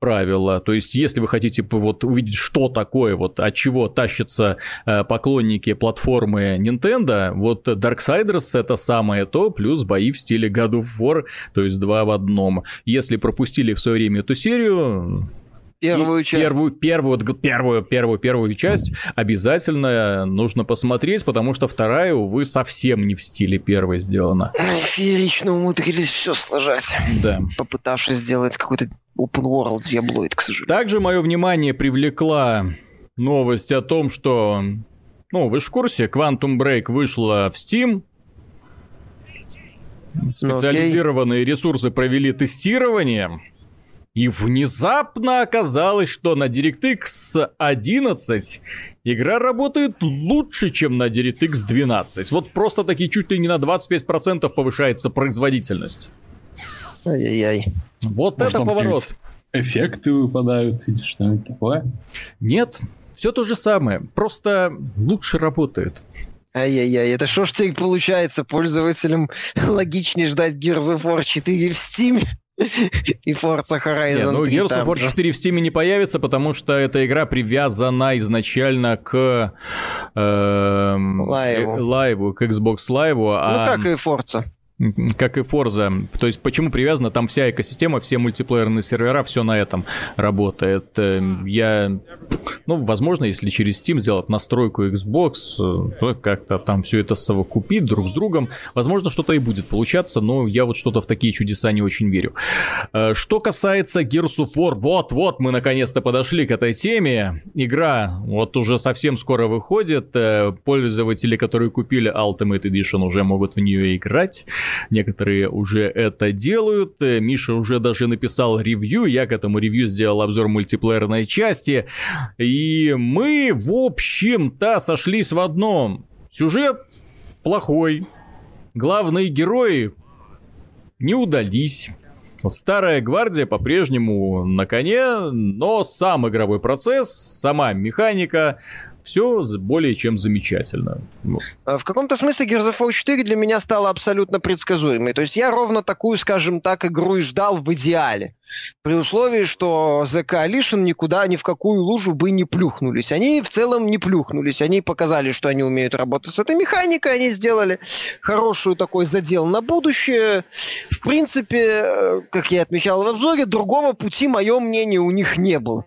правило. То есть, если вы хотите вот увидеть, что такое, вот от чего тащатся э, поклонники платформы Nintendo, вот Darksiders это самое то, плюс бои в стиле God of War, то есть два в одном. Если пропустили в свое время эту серию, Первую часть. Первую, первую, первую, первую, первую часть обязательно нужно посмотреть, потому что вторая, увы, совсем не в стиле первой сделана. Феерично умудрились все сложать. Да. Попытавшись сделать какой-то open world Diabloid, к сожалению. Также мое внимание привлекла новость о том, что, ну, вы же в курсе, Quantum Break вышла в Steam, ну, Специализированные ресурсы провели тестирование. И внезапно оказалось, что на DirectX 11 игра работает лучше, чем на DirectX 12. Вот просто таки чуть ли не на 25% повышается производительность. Ай-яй-яй. Вот Может, это поворот. Эффекты выпадают или что-нибудь такое? Нет, все то же самое, просто лучше работает. Ай-яй-яй, это что ж теперь получается пользователям логичнее ждать Gears of War 4 в Steam? И Forza Horizon Нет, ну, Gears of War 4 в Steam не появится, потому что эта игра привязана изначально к э, лайву, к Xbox Live. Ну, а... как и Forza как и Forza. То есть почему привязана там вся экосистема, все мультиплеерные сервера, все на этом работает. Э, я, ну, возможно, если через Steam сделать настройку Xbox, э, как-то там все это совокупить друг с другом, возможно, что-то и будет получаться, но я вот что-то в такие чудеса не очень верю. Э, что касается Gears of War, вот-вот мы наконец-то подошли к этой теме. Игра вот уже совсем скоро выходит. Пользователи, которые купили Ultimate Edition, уже могут в нее играть. Некоторые уже это делают. Э, Миша уже даже написал ревью. Я к этому ревью сделал обзор мультиплеерной части. И мы, в общем-то, сошлись в одном. Сюжет плохой. Главные герои не удались. Вот старая гвардия по-прежнему на коне, но сам игровой процесс, сама механика все более чем замечательно. А в каком-то смысле Gears of War 4 для меня стала абсолютно предсказуемой. То есть я ровно такую, скажем так, игру и ждал в идеале. При условии, что The Coalition никуда, ни в какую лужу бы не плюхнулись. Они в целом не плюхнулись. Они показали, что они умеют работать с этой механикой. Они сделали хорошую такой задел на будущее. В принципе, э, как я отмечал в обзоре, другого пути, мое мнение, у них не было.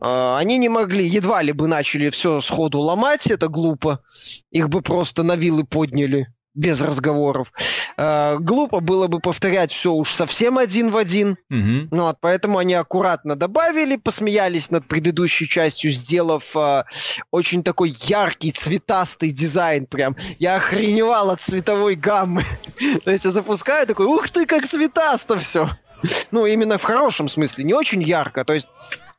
А, они не могли, едва ли бы начали все сходу ломать, это глупо. Их бы просто на вилы подняли без разговоров. Э, глупо было бы повторять все уж совсем один в один. Угу. Ну, вот, поэтому они аккуратно добавили, посмеялись над предыдущей частью, сделав э, очень такой яркий, цветастый дизайн прям. Я охреневал от цветовой гаммы. То есть я запускаю такой, ух ты, как цветасто все. Ну, именно в хорошем смысле, не очень ярко. То есть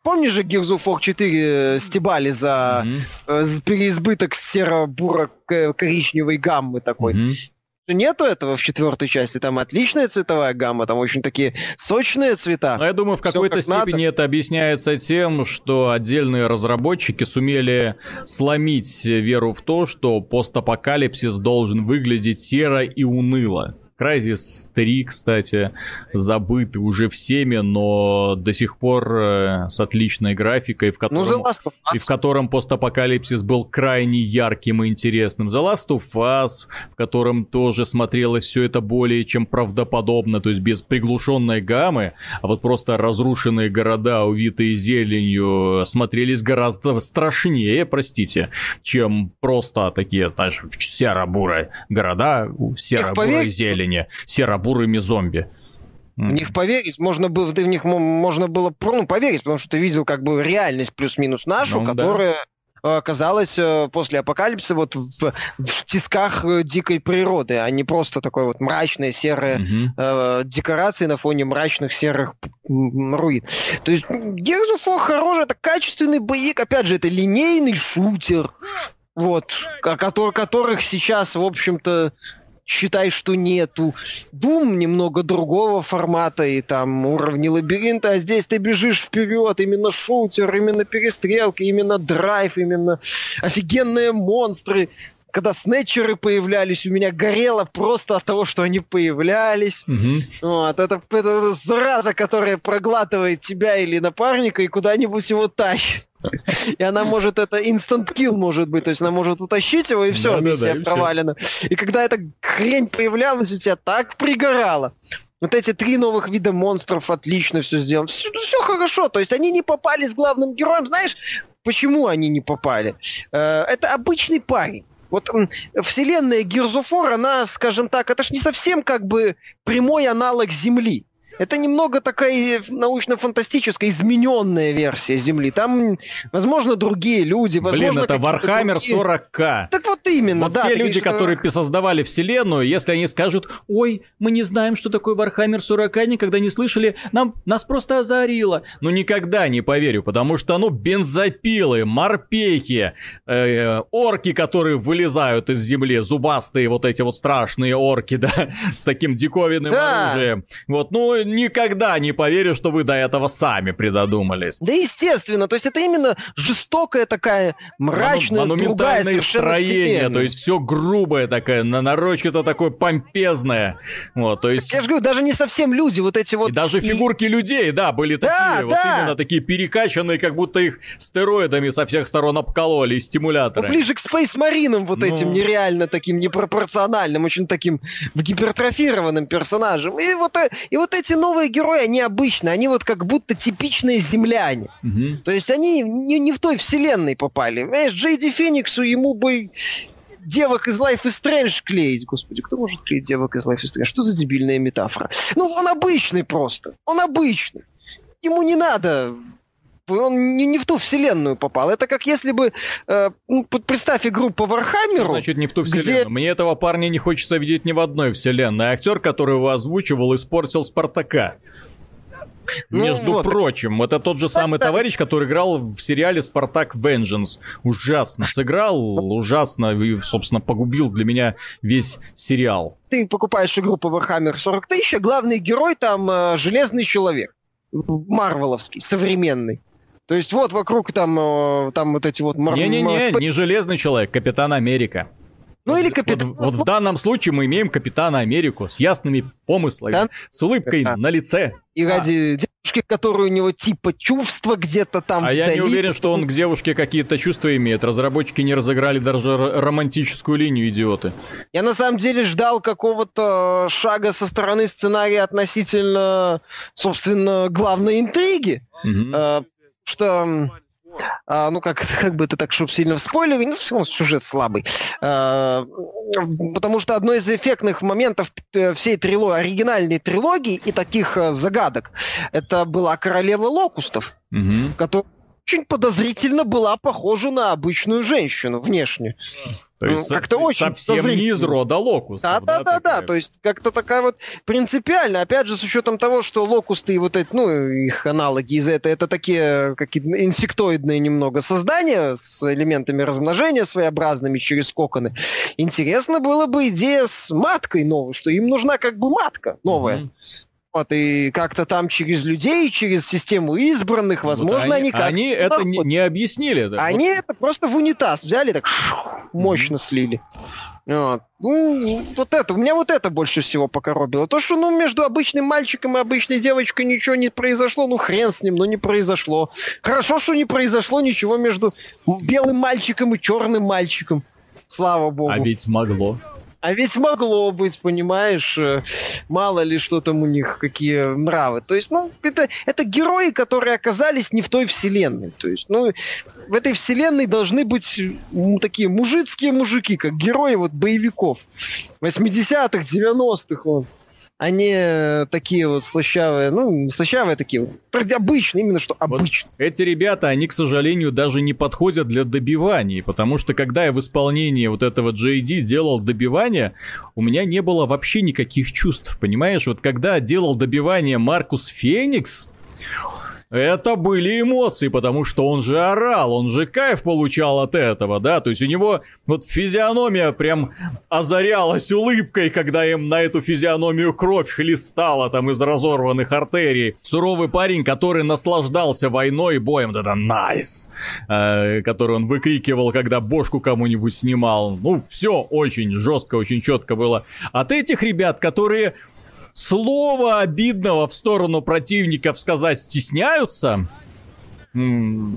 Помнишь же Gears of War 4 э, стебали за mm-hmm. переизбыток серо-буро-коричневой гаммы такой? Mm-hmm. Нету этого в четвертой части. Там отличная цветовая гамма, там очень такие сочные цвета. Но я думаю, в какой-то степени надо. это объясняется тем, что отдельные разработчики сумели сломить веру в то, что постапокалипсис должен выглядеть серо и уныло. Crysis 3, кстати, забытый уже всеми, но до сих пор э, с отличной графикой, в котором, ну, и в котором постапокалипсис был крайне ярким и интересным. The Last of Us, в котором тоже смотрелось все это более чем правдоподобно, то есть без приглушенной гаммы, а вот просто разрушенные города, увитые зеленью, смотрелись гораздо страшнее, простите, чем просто такие, знаешь, серо-бурые города, серо-бурой зелень управления серо-бурыми зомби. В них поверить можно было, ты в них можно было ну, поверить, потому что ты видел как бы реальность плюс-минус нашу, ну, которая да. оказалась э, после апокалипсиса вот в, в тисках э, дикой природы, а не просто такой вот мрачные серые угу. э, декорации на фоне мрачных серых руин. То есть War хороший, это качественный боевик, опять же, это линейный шутер, вот, который, которых сейчас, в общем-то, считай, что нету. Doom немного другого формата и там уровни лабиринта, а здесь ты бежишь вперед, именно шутер, именно перестрелка, именно драйв, именно офигенные монстры когда снетчеры появлялись, у меня горело просто от того, что они появлялись. Угу. Вот, это, это зараза, которая проглатывает тебя или напарника и куда-нибудь его тащит. И она может это instant kill может быть, то есть она может утащить его и все, да, миссия да, да, провалена. И, и когда эта хрень появлялась, у тебя так пригорало. Вот эти три новых вида монстров отлично все сделали. Все, ну, все хорошо, то есть они не попали с главным героем. Знаешь, почему они не попали? Э, это обычный парень. Вот вселенная Гирзуфор, она, скажем так, это ж не совсем как бы прямой аналог Земли. Это немного такая научно-фантастическая, измененная версия Земли. Там, возможно, другие люди. Возможно, Блин, это Warhammer другие... 40к. Так вот именно, вот да. те люди, что... которые создавали вселенную, если они скажут, ой, мы не знаем, что такое Warhammer 40к, никогда не слышали, нам, нас просто озарило. Ну, никогда не поверю, потому что, ну, бензопилы, морпехи, э, орки, которые вылезают из земли, зубастые вот эти вот страшные орки, да, с таким диковинным да. оружием. Вот, ну, никогда не поверю, что вы до этого сами придумались. Да естественно, то есть это именно жестокая такая мрачная, Мону- другая строение, вселенная. то есть все грубое такое, нарочито такое помпезное. Вот, то есть... Я же говорю, даже не совсем люди, вот эти вот... И даже и... фигурки людей, да, были да, такие, да. вот именно такие перекачанные, как будто их стероидами со всех сторон обкололи, и стимуляторы. Ну, ближе к Space Marine вот ну... этим нереально таким непропорциональным, очень таким гипертрофированным персонажем. И вот, э, и вот эти новые герои, они обычные, они вот как будто типичные земляне. Угу. То есть они не, не в той вселенной попали. Знаешь, Джейди Фениксу ему бы девок из Life is Strange клеить. Господи, кто может клеить девок из Life is Strange? Что за дебильная метафора? Ну, он обычный просто. Он обычный. Ему не надо он не, не в ту вселенную попал. Это как если бы... Э, ну, представь игру по Warhammer у. Значит, не в ту вселенную. Где... Мне этого парня не хочется видеть ни в одной вселенной. Актер, который его озвучивал, испортил Спартака. Ну, Между вот. прочим, это тот же самый товарищ, который играл в сериале «Спартак Vengeance». Ужасно сыграл, ужасно и, собственно, погубил для меня весь сериал. Ты покупаешь игру по Warhammer 40 тысяч, а главный герой там э, Железный Человек. Марвеловский, современный. То есть вот вокруг там, э, там вот эти вот... Не-не-не, не Железный Человек, Капитан Америка. Ну или капитан... Вот, вот в данном случае мы имеем Капитана Америку с ясными помыслами, да? с улыбкой да. на лице. И а. ради девушки, которая у него типа чувства где-то там А вдали. я не уверен, что он к девушке какие-то чувства имеет. Разработчики не разыграли даже романтическую линию, идиоты. Я на самом деле ждал какого-то шага со стороны сценария относительно, собственно, главной интриги. Угу что а, ну, как, как бы это так, чтобы сильно в спойлере, ну, все сюжет слабый. А, потому что одно из эффектных моментов э, всей трилогии, оригинальной трилогии и таких а, загадок, это была королева локустов, угу. которая очень подозрительно была похожа на обычную женщину внешне. То есть как-то очень совсем не из рода локустов. Да, да, да, да, то есть как-то такая вот принципиально, опять же, с учетом того, что локусты и вот эти, ну, их аналоги из этого, это такие какие-то инсектоидные немного создания с элементами размножения своеобразными через коконы. Интересно было бы идея с маткой новой, что им нужна как бы матка новая. Mm-hmm. Вот, и как-то там через людей, через систему избранных, возможно, вот они, они как Они это не, не объяснили. Да? Они вот. это просто в унитаз взяли, так мощно mm-hmm. слили. Вот. Ну, вот это, у меня вот это больше всего покоробило. То, что, ну, между обычным мальчиком и обычной девочкой ничего не произошло, ну, хрен с ним, но не произошло. Хорошо, что не произошло ничего между белым мальчиком и черным мальчиком. Слава богу. А ведь могло. А ведь могло быть, понимаешь, э, мало ли что там у них, какие нравы. То есть, ну, это, это герои, которые оказались не в той вселенной. То есть, ну, в этой вселенной должны быть такие мужицкие мужики, как герои вот боевиков. 80-х, 90-х, он они э, такие вот слащавые, ну, не слащавые, такие вот, обычные, именно что обычные. Вот эти ребята, они, к сожалению, даже не подходят для добиваний, потому что когда я в исполнении вот этого JD делал добивание, у меня не было вообще никаких чувств, понимаешь? Вот когда делал добивание Маркус Феникс, это были эмоции, потому что он же орал, он же кайф получал от этого, да, то есть у него вот физиономия прям озарялась улыбкой, когда им на эту физиономию кровь хлестала там из разорванных артерий. Суровый парень, который наслаждался войной и боем, да-да, найс, э, который он выкрикивал, когда бошку кому-нибудь снимал. Ну, все очень жестко, очень четко было. От этих ребят, которые слова обидного в сторону противников сказать стесняются,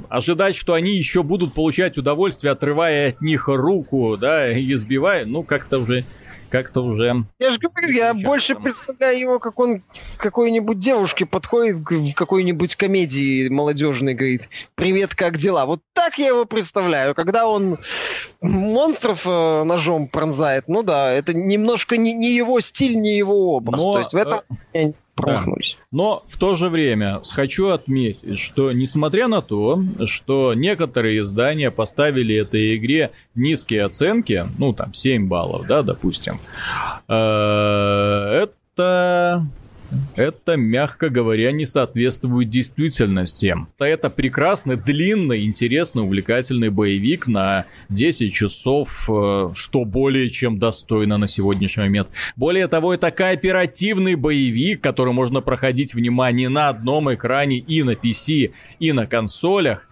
ожидать, что они еще будут получать удовольствие, отрывая от них руку, да, и избивая, ну, как-то уже как-то уже... Я же говорю, я больше представляю его, как он какой-нибудь девушке подходит в какой-нибудь комедии молодежной, говорит, привет, как дела? Вот так я его представляю, когда он монстров э, ножом пронзает, ну да, это немножко не, не его стиль, не его образ. Но, То есть в этом э промахнулись. Да. Но в то же время хочу отметить, что несмотря на то, что некоторые издания поставили этой игре низкие оценки, ну там 7 баллов, да, допустим, э, это это, мягко говоря, не соответствует действительности. Это прекрасный, длинный, интересный, увлекательный боевик на 10 часов, э, что более чем достойно на сегодняшний момент. Более того, это кооперативный боевик, который можно проходить, внимание, на одном экране и на PC, и на консолях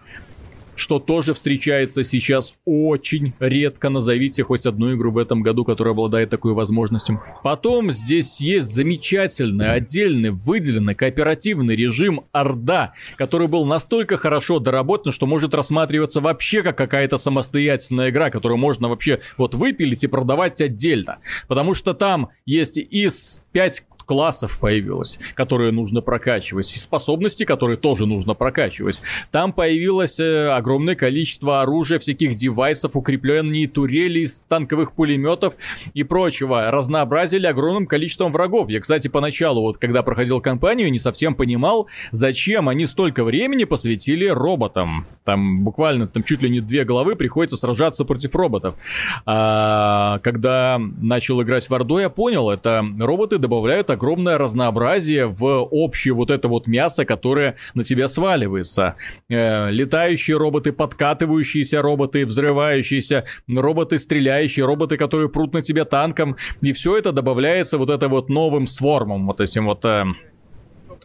что тоже встречается сейчас очень редко. Назовите хоть одну игру в этом году, которая обладает такой возможностью. Потом здесь есть замечательный, отдельный, выделенный кооперативный режим Орда, который был настолько хорошо доработан, что может рассматриваться вообще как какая-то самостоятельная игра, которую можно вообще вот выпилить и продавать отдельно. Потому что там есть из 5 классов появилось, которые нужно прокачивать, и способности, которые тоже нужно прокачивать. Там появилось э, огромное количество оружия, всяких девайсов, укрепленные турели, танковых пулеметов и прочего. Разнообразили огромным количеством врагов. Я, кстати, поначалу, вот когда проходил кампанию, не совсем понимал, зачем они столько времени посвятили роботам. Там буквально там чуть ли не две головы приходится сражаться против роботов. А, когда начал играть в Орду, я понял, это роботы добавляют огромное разнообразие в общее вот это вот мясо, которое на тебя сваливается. Э, летающие роботы, подкатывающиеся роботы, взрывающиеся, роботы стреляющие, роботы, которые прут на тебя танком. И все это добавляется вот это вот новым свормом, вот этим вот... Э,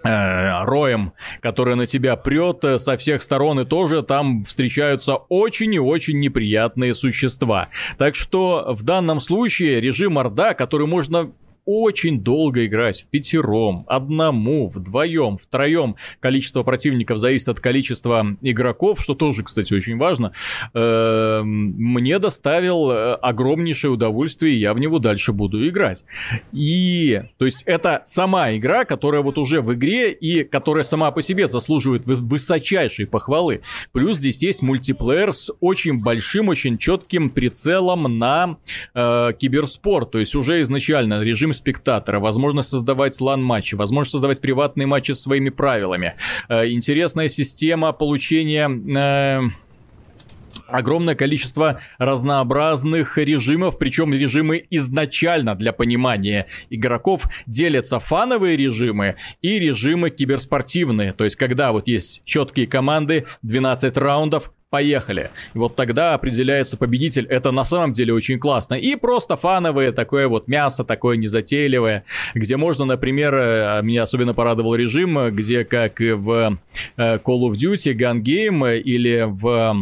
э, роем, который на тебя прет э, со всех сторон, и тоже там встречаются очень и очень неприятные существа. Так что в данном случае режим Орда, который можно очень долго играть в пятером, одному, вдвоем, втроем. Количество противников зависит от количества игроков, что тоже, кстати, очень важно. Эм, мне доставил э, огромнейшее удовольствие, и я в него дальше буду играть. И, то есть, это сама игра, которая вот уже в игре и которая сама по себе заслуживает высочайшей похвалы. Плюс здесь есть мультиплеер с очень большим, очень четким прицелом на э, киберспорт. То есть, уже изначально режим спектатора, возможность создавать лан-матчи, возможность создавать приватные матчи с своими правилами. Э, интересная система получения... Э, огромное количество разнообразных режимов, причем режимы изначально для понимания игроков делятся фановые режимы и режимы киберспортивные. То есть, когда вот есть четкие команды, 12 раундов, поехали. И вот тогда определяется победитель. Это на самом деле очень классно. И просто фановое такое вот мясо, такое незатейливое, где можно, например, э, меня особенно порадовал режим, где как в э, Call of Duty, Gun Game или в Э,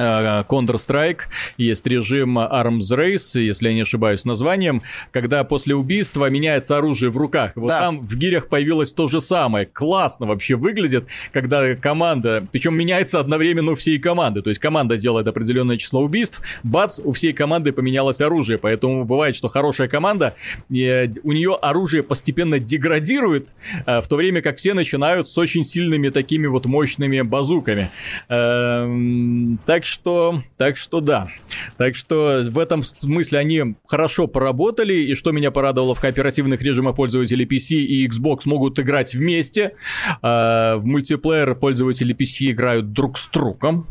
Counter-Strike, есть режим Arms Race, если я не ошибаюсь названием, когда после убийства меняется оружие в руках. Вот да. там в гирях появилось то же самое. Классно вообще выглядит, когда команда, причем меняется одновременно у всей команды. То есть команда делает определенное число убийств, бац, у всей команды поменялось оружие. Поэтому бывает, что хорошая команда, у нее оружие постепенно деградирует, э, в то время как все начинают с очень сильными такими вот мощными базуками. Эм, так что, так что да. Так что в этом смысле они хорошо поработали, и что меня порадовало, в кооперативных режимах пользователи PC и Xbox могут играть вместе. А, в мультиплеер пользователи PC играют друг с другом.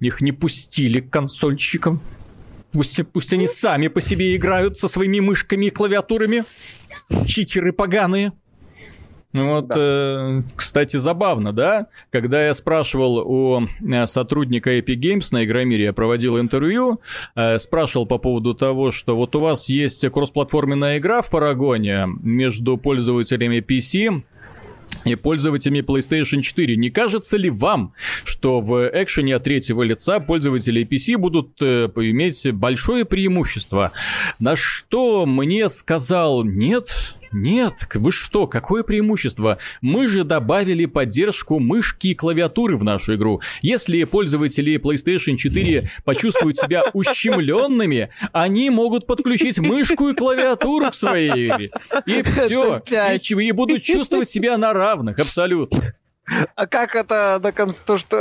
Их не пустили к консольщикам. Пусть, пусть они сами по себе играют со своими мышками и клавиатурами. Читеры поганые. Ну вот, да. э, кстати, забавно, да? Когда я спрашивал у э, сотрудника Epic Games на Игромире, я проводил интервью, э, спрашивал по поводу того, что вот у вас есть кроссплатформенная игра в Парагоне между пользователями PC и пользователями PlayStation 4. Не кажется ли вам, что в экшене от третьего лица пользователи PC будут э, иметь большое преимущество? На что мне сказал нет, нет, вы что, какое преимущество? Мы же добавили поддержку мышки и клавиатуры в нашу игру. Если пользователи PlayStation 4 почувствуют себя ущемленными, они могут подключить мышку и клавиатуру к своей игре. И все. И, и будут чувствовать себя на равных, абсолютно. А как это на кон... то, что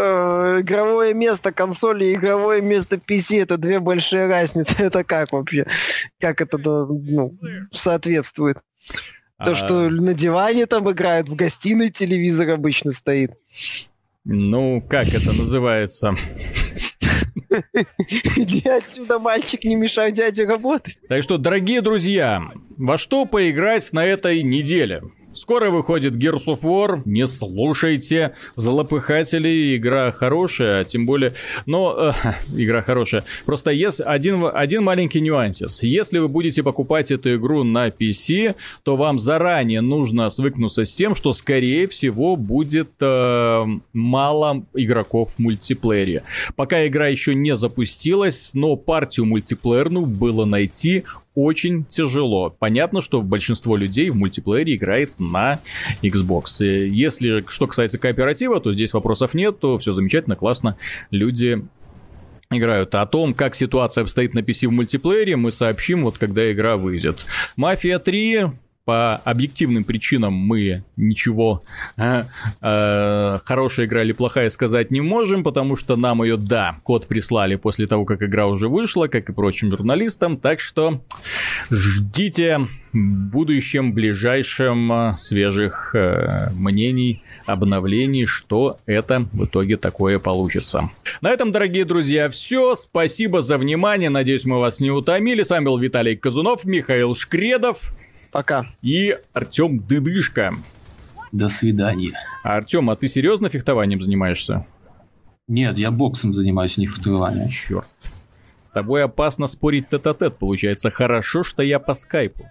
э, игровое место консоли и игровое место PC это две большие разницы? Это как вообще? Как это ну, соответствует? То, а... что на диване там играют, в гостиной телевизор обычно стоит. Ну, как это называется? Иди отсюда, мальчик, не мешай дяде работать. Так что, дорогие друзья, во что поиграть на этой неделе? Скоро выходит Gears of War, не слушайте злопыхателей, игра хорошая, тем более, но э, игра хорошая. Просто есть один, один маленький нюансис. Если вы будете покупать эту игру на PC, то вам заранее нужно свыкнуться с тем, что скорее всего будет э, мало игроков в мультиплеере. Пока игра еще не запустилась, но партию мультиплеерную было найти очень тяжело. Понятно, что большинство людей в мультиплеере играет на Xbox. Если что касается кооператива, то здесь вопросов нет, то все замечательно, классно. Люди играют. О том, как ситуация обстоит на PC в мультиплеере, мы сообщим, вот когда игра выйдет. Мафия 3 по объективным причинам мы ничего э, э, хорошая игра или плохая сказать не можем, потому что нам ее, да, код прислали после того, как игра уже вышла, как и прочим журналистам, так что ждите в будущем, ближайшем э, свежих э, мнений, обновлений, что это в итоге такое получится. На этом, дорогие друзья, все. Спасибо за внимание. Надеюсь, мы вас не утомили. С вами был Виталий Казунов, Михаил Шкредов. Пока. И Артем Дыдышко. До свидания. А, Артем, а ты серьезно фехтованием занимаешься? Нет, я боксом занимаюсь, не фехтованием. Черт. С тобой опасно спорить тет-а-тет, получается. Хорошо, что я по скайпу.